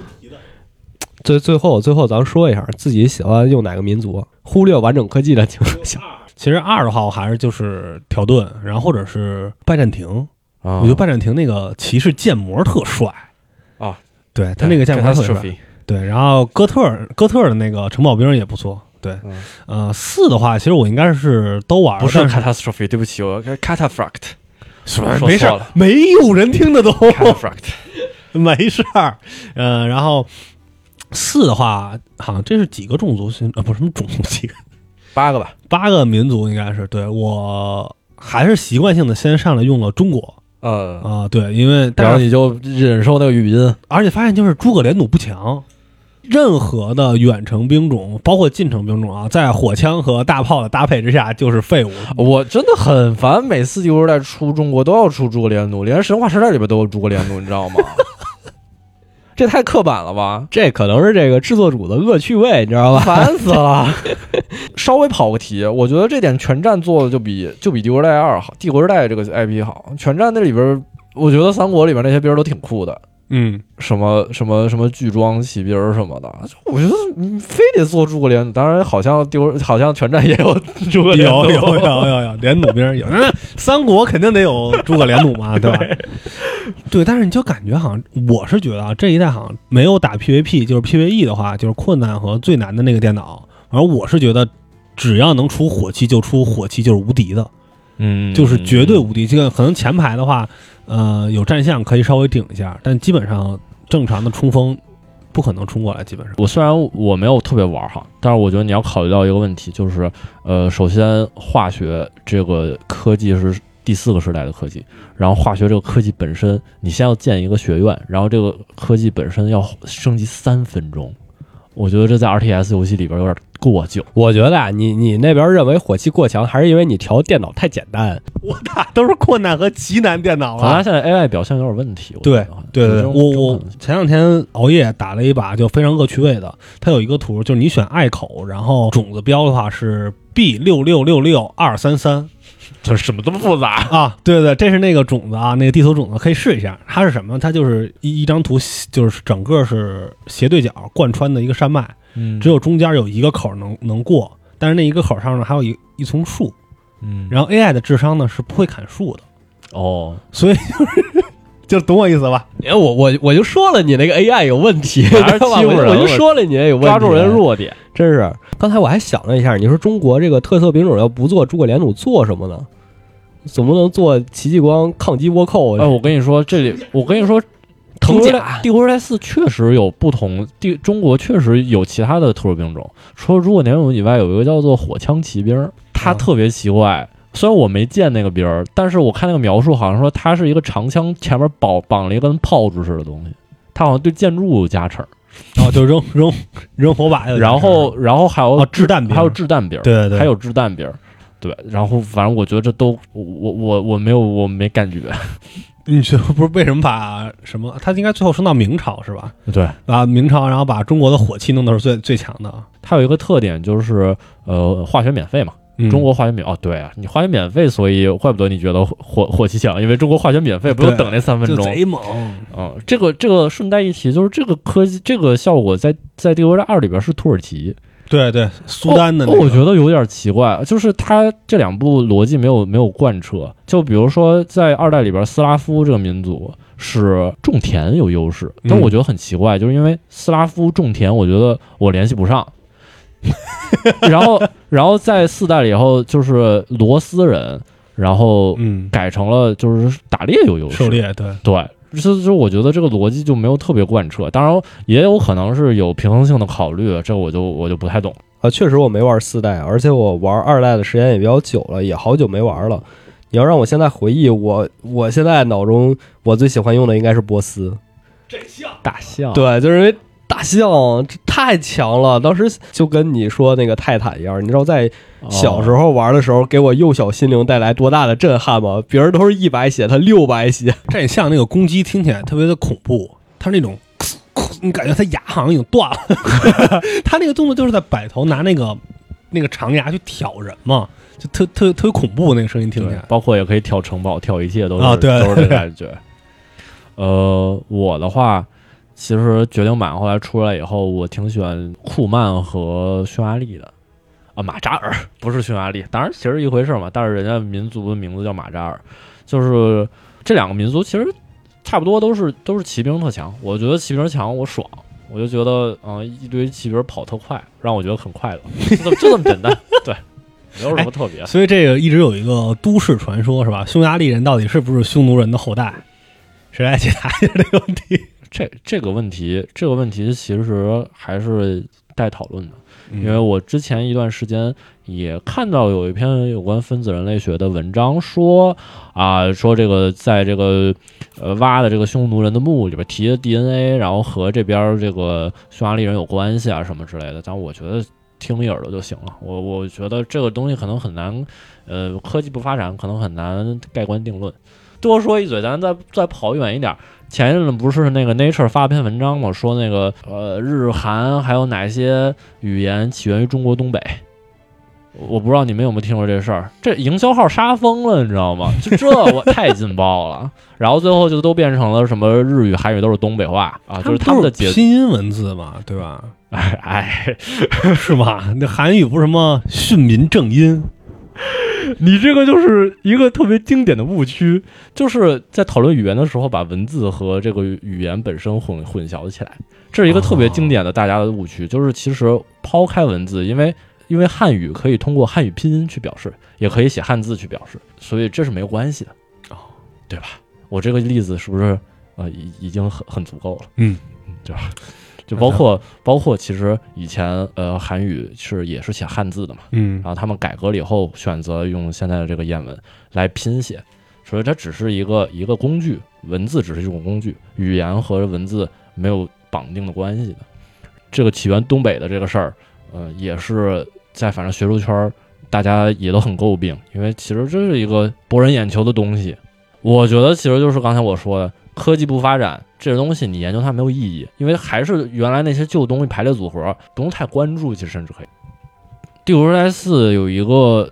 最最后最后，咱说一下自己喜欢用哪个民族，忽略完整科技的情况下，其实二的话我还是就是条顿，然后或者是拜占庭。啊，我觉得拜占庭那个骑士建模特帅。啊，对他那个建模特帅，对，然后哥特尔哥特尔的那个城堡兵也不错，对，呃，四的话其实我应该是都玩，不是 catastrophe，对不起，我 cataphracт，没事，没有人听得懂，cataphract，没事儿，嗯，然后。四的话，好像这是几个种族？啊，不是什么种族，几个？八个吧，八个民族应该是。对我还是习惯性的先上来用了中国。呃啊，对，因为然后你就忍受那个语音，而且发现就是诸葛连弩不强，任何的远程兵种，包括近程兵种啊，在火枪和大炮的搭配之下就是废物。我真的很烦，每次帝国在出中国都要出诸葛连弩，连神话时代里边都有诸葛连弩，你知道吗？这太刻板了吧？这可能是这个制作组的恶趣味，你知道吧？烦死了！稍微跑个题，我觉得这点全战做的就比就比帝国时代二好，帝国时代这个 IP 好。全战那里边，我觉得三国里边那些兵都挺酷的。嗯，什么什么什么巨装骑兵什么的，我觉得非得做诸葛连。当然，好像丢，好像全战也有诸葛连，有有有有有连弩兵有。那 三国肯定得有诸葛连弩嘛，对吧？对，但是你就感觉好像，我是觉得啊，这一代好像没有打 PVP，就是 PVE 的话，就是困难和最难的那个电脑。而我是觉得，只要能出火器就出火器，就是无敌的。嗯，就是绝对无敌。这个可能前排的话。呃，有战象可以稍微顶一下，但基本上正常的冲锋不可能冲过来。基本上，我虽然我没有特别玩哈，但是我觉得你要考虑到一个问题，就是呃，首先化学这个科技是第四个时代的科技，然后化学这个科技本身，你先要建一个学院，然后这个科技本身要升级三分钟。我觉得这在 R T S 游戏里边有点过久。我觉得啊，你你那边认为火气过强，还是因为你调电脑太简单。我打都是困难和极难电脑了。咱现在 A I 表现有点问题。对对对，我我前两天熬夜打了一把，就非常恶趣味的。它有一个图，就是你选隘口，然后种子标的话是 B 六六六六二三三。这什么这么复杂？啊，对对，这是那个种子啊，那个地图种子可以试一下。它是什么？它就是一一张图，就是整个是斜对角贯穿的一个山脉，嗯只有中间有一个口能能过，但是那一个口上呢还有一一丛树。嗯，然后 AI 的智商呢是不会砍树的，哦，所以就是就懂我意思吧？哎，我我我就说了，你那个 AI 有问题，欺负人我我就说了你也有问题，抓住人弱点。真是。刚才我还想了一下，你说中国这个特色兵种要不做诸葛连弩，做什么呢？总不能做戚继光抗击倭寇？哎，我跟你说，这里我跟你说，藤甲帝国时代帝国时代四确实有不同，地中国确实有其他的特殊兵种，除了诸葛连弩以外，有一个叫做火枪骑兵，它啊特别奇怪。虽然我没见那个兵儿，但是我看那个描述，好像说它是一个长枪前面绑绑了一个跟炮竹似的东西，它好像对建筑物有加成。哦，就扔扔扔火把，然后，然后还有哦，掷弹兵，还有掷弹兵儿，对对对，还有掷弹兵儿，对。然后反正我觉得这都我我我我没有我没感觉，你觉得不是为什么把什么？他应该最后升到明朝是吧？对。啊，明朝，然后把中国的火器弄的是最最强的。它有一个特点就是呃化学免费嘛，嗯中国化学免哦对啊，你化学免费，所以怪不得你觉得火火气强，因为中国化学免费不用等那三分钟。贼猛，嗯，这个这个顺带一提，就是这个科技这个效果在在《帝国二》里边是土耳其，对对，苏丹的那个，哦我觉得有点奇怪，就是它这两部逻辑没有没有贯彻。就比如说在二代里边，斯拉夫这个民族是种田有优势，但嗯我觉得很奇怪，就是因为斯拉夫种田，我觉得我联系不上。然后，然后在四代里以后，就是罗斯人，然后嗯，改成了就是打猎有优势，狩猎，对，对，就是我觉得这个逻辑就没有特别贯彻，当然也有可能是有平衡性的考虑，这我就我就不太懂。啊，确实我没玩四代，而且我玩二代的时间也比较久了，也好久没玩了。你要让我现在回忆，我我现在脑中我最喜欢用的应该是波斯，大象，对，就是因为大象这太强了，当时就跟你说那个泰坦一样，你知道在哦小时候玩的时候给我幼小心灵带来多大的震撼吗？别人都是一百血，他六百血，这很像那个公鸡，听起来特别的恐怖，它那种，你感觉它牙好像已经断了，它那个动作就是在摆头拿那个那个长牙去挑人嘛，就特特特别恐怖那个声音听起来，。包括也可以跳城堡，跳一切都是、都是这感觉。呃，我的话，其实决定版后来出来以后，我挺喜欢库曼和匈牙利的。啊，马扎尔 不是匈牙利，当然其实一回事嘛，但是人家民族的名字叫马扎尔，就是这两个民族其实差不多都是都是骑兵特强。我觉得骑兵强我爽，我就觉得嗯、一堆骑兵跑特快，让我觉得很快乐，就这么就这么简单，对，没有什么特别。所以这个一直有一个都市传说，是吧？匈牙利人到底是不是匈奴人的后代？谁来解答一下这个问题？这这个问题，这个问题其实还是待讨论的，嗯因为我之前一段时间也看到有一篇有关分子人类学的文章说，啊，说这个在这个呃挖的这个匈奴人的墓里边提的 DNA，然后和这边这个匈牙利人有关系啊什么之类的，但我觉得。听一耳朵就行了，我我觉得这个东西可能很难，呃，科技不发展，可能很难盖棺定论。多说一嘴，咱再再跑远一点，前一阵子不是那个 Nature 发篇文章嘛，说那个呃日韩还有哪些语言起源于中国东北？我不知道你们有没有听过这事儿，这营销号杀疯了，你知道吗？就 这我太劲爆了，然后最后就都变成了什么日语、韩语都是东北话啊，就是他们的解拼音文字嘛，对吧？哎哎，是吧？那韩语不是什么训民正音？你这个就是一个特别经典的误区，就是在讨论语言的时候，把文字和这个语言本身混混淆起来，这是一个特别经典的大家的误区。就是其实抛开文字，因为因为汉语可以通过汉语拼音去表示，也可以写汉字去表示，所以这是没有关系的，哦，对吧？我这个例子是不是呃已已经很很足够了？嗯，对吧？就包括包括其实以前呃韩语是也是写汉字的嘛。嗯然后他们改革了以后，选择用现在的这个谚文来拼写，所以它只是一个一个工具，文字只是一种工具，语言和文字没有绑定的关系的。这个起源东北的这个事儿，呃，也是在反正学术圈儿大家也都很诟病，因为其实这是一个博人眼球的东西。我觉得其实就是刚才我说的，科技不发展，这个东西你研究它没有意义，因为还是原来那些旧东西排列组合，不用太关注，其实甚至可以。《帝国时代四》有一个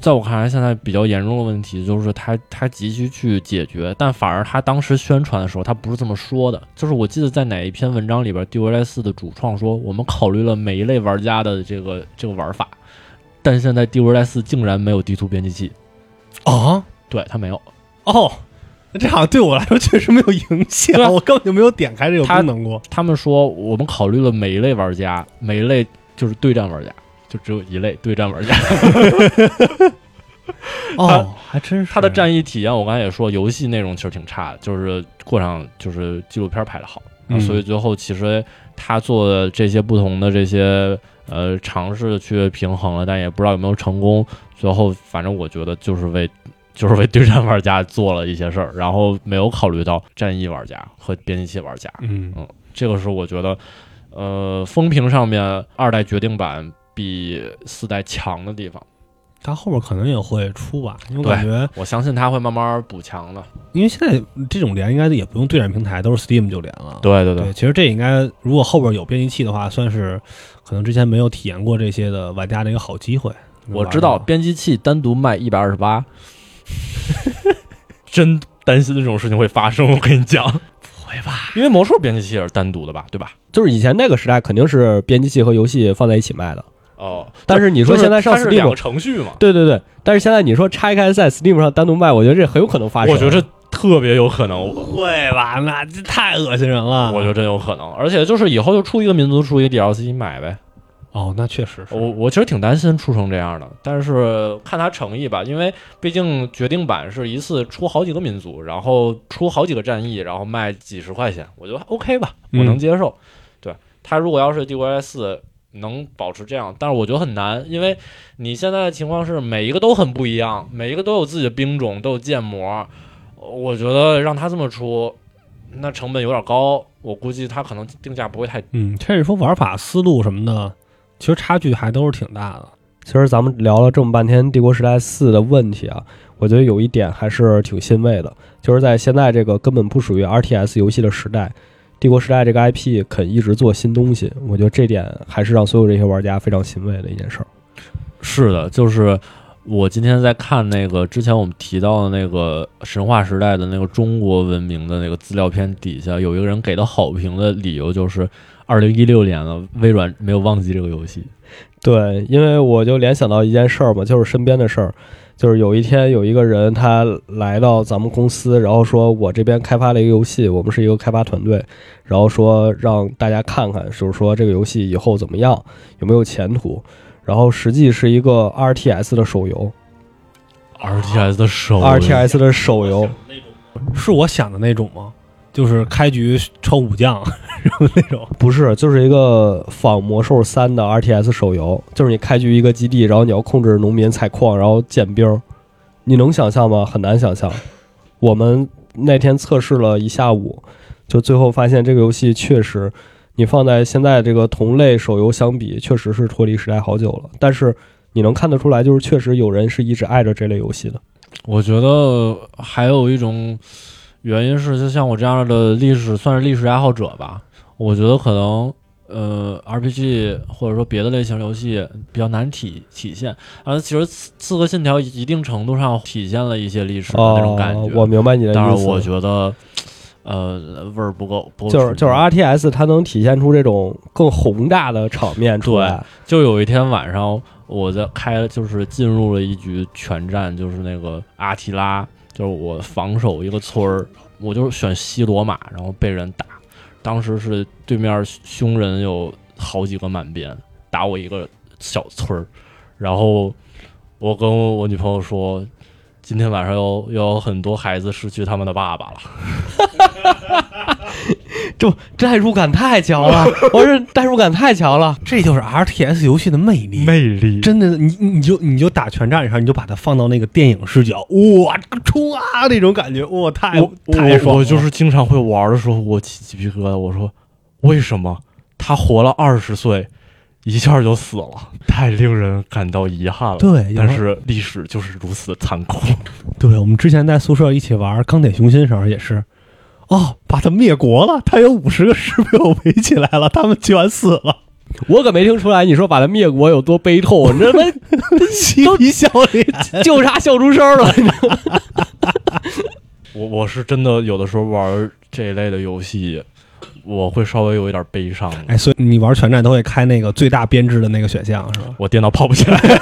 在我看来，现在比较严重的问题就是他他急需去解决，但反而他当时宣传的时候，他不是这么说的。就是我记得在哪一篇文章里边，《帝国时代四》的主创说，我们考虑了每一类玩家的这个这个玩法，但现在《帝国时代四》竟然没有地图编辑器，啊，对他没有。哦，那 这好像对我来说确实没有影对响，啊我根本就没有点开这个他功能过。他们说我们考虑了每一类玩家，每一类就是对战玩家，就只有一类对战玩家。哦，还真是他的战役体验，我刚才也说，游戏内容其实挺差的，就是过场就是纪录片拍的好，嗯所以最后其实他做的这些不同的这些呃尝试去平衡了，但也不知道有没有成功。最后反正我觉得就是为就是为对战玩家做了一些事儿，然后没有考虑到战役玩家和编辑器玩家，嗯这个是我觉得呃风评上面二代决定版比四代强的地方。它后面可能也会出吧，因为我感觉，我相信它会慢慢补强的。因为现在这种连应该也不用对战平台，都是 Steam 就连了。对对对，其实这应该如果后边有编辑器的话，算是可能之前没有体验过这些的玩家的一个好机会。我知道编辑器单独卖一百二十八，真担心这种事情会发生。我跟你讲，不会吧？因为魔兽编辑器也是单独的吧，对吧？就是以前那个时代肯定是编辑器和游戏放在一起卖的，哦，但是你说现在上是两个 Steam，程序嘛，对对对，但是现在你说拆开在 Steam 上单独卖，我觉得这很有可能发生。我觉得这特别有可能，会吧？那这太恶心人了。我觉得真有可能。而且就是以后就出一个民族出一个 DLC 买呗。哦，那确实是。我我其实挺担心出成这样的，但是看他诚意吧，因为毕竟决定版是一次出好几个民族，然后出好几个战役，然后卖几十块钱，我觉得 OK 吧，嗯我能接受。对他如果要是帝国时四能保持这样，但是我觉得很难，因为你现在的情况是每一个都很不一样，每一个都有自己的兵种，都有建模，我觉得让他这么出，那成本有点高，我估计他可能定价不会太嗯，甚至说玩法思路什么的，其实差距还都是挺大的。其实咱们聊了这么半天《帝国时代四》的问题啊，我觉得有一点还是挺欣慰的，就是在现在这个根本不属于 RTS 游戏的时代，《帝国时代》这个 IP 肯一直做新东西，我觉得这点还是让所有这些玩家非常欣慰的一件事儿。是的，就是我今天在看那个之前我们提到的那个神话时代的那个中国文明的那个资料片底下，有一个人给的好评的理由就是，二零一六年了，微软没有忘记这个游戏。对，因为我就联想到一件事儿嘛，就是身边的事儿，就是有一天有一个人他来到咱们公司，然后说我这边开发了一个游戏，我们是一个开发团队，然后说让大家看看，就是说这个游戏以后怎么样，有没有前途，然后实际是一个 RTS 的手游 RTS 的手，RTS 的手游，是我想的那种吗？就是开局抽武将，然后那种。不是，就是一个仿魔兽三的 RTS 手游，就是你开局一个基地，然后你要控制农民采矿，然后建兵儿，你能想象吗？很难想象。我们那天测试了一下午，就最后发现这个游戏确实，你放在现在这个同类手游相比，确实是脱离时代好久了。但是你能看得出来，就是确实有人是一直爱着这类游戏的。我觉得还有一种原因是，就像我这样的历史算是历史爱好者吧，我觉得可能呃 RPG 或者说别的类型游戏比较难体体现，啊其实刺《刺客信条》一定程度上体现了一些历史的那种感觉。哦，我明白你的意思。但是，我觉得呃味儿不够，不够就是就是 RTS，它能体现出这种更宏大的场面出来。就有一天晚上，我在开，就是进入了一局全战，就是那个阿提拉，就是我防守一个村儿，我就是选西罗马，然后被人打。当时是对面凶人有好几个满编，打我一个小村儿，然后我跟我女朋友说，今天晚上又又有很多孩子失去他们的爸爸了。这代入感太强了，我这代入感太强了。这就是 RTS 游戏的魅力。魅力真的，你你就你就打全战上，你就把它放到那个电影视角，哇，冲啊那种感觉，哇，太我太爽了！我我就是经常会玩的时候，我起鸡皮疙瘩。我说，为什么他活了二十岁，一下就死了？太令人感到遗憾了。对，但是历史就是如此的残酷。对我们之前在宿舍一起玩钢铁雄心的时候也是，哦，把他灭国了，他有五十个师被我围起来了，他们全死了。我可没听出来你说把他灭国有多悲痛，你这他妈嬉皮笑脸，就差笑出声了。我我是真的有的时候玩这一类的游戏，我会稍微有一点悲伤。哎，所以你玩全战都会开那个最大编制的那个选项是吧？我电脑跑不起来。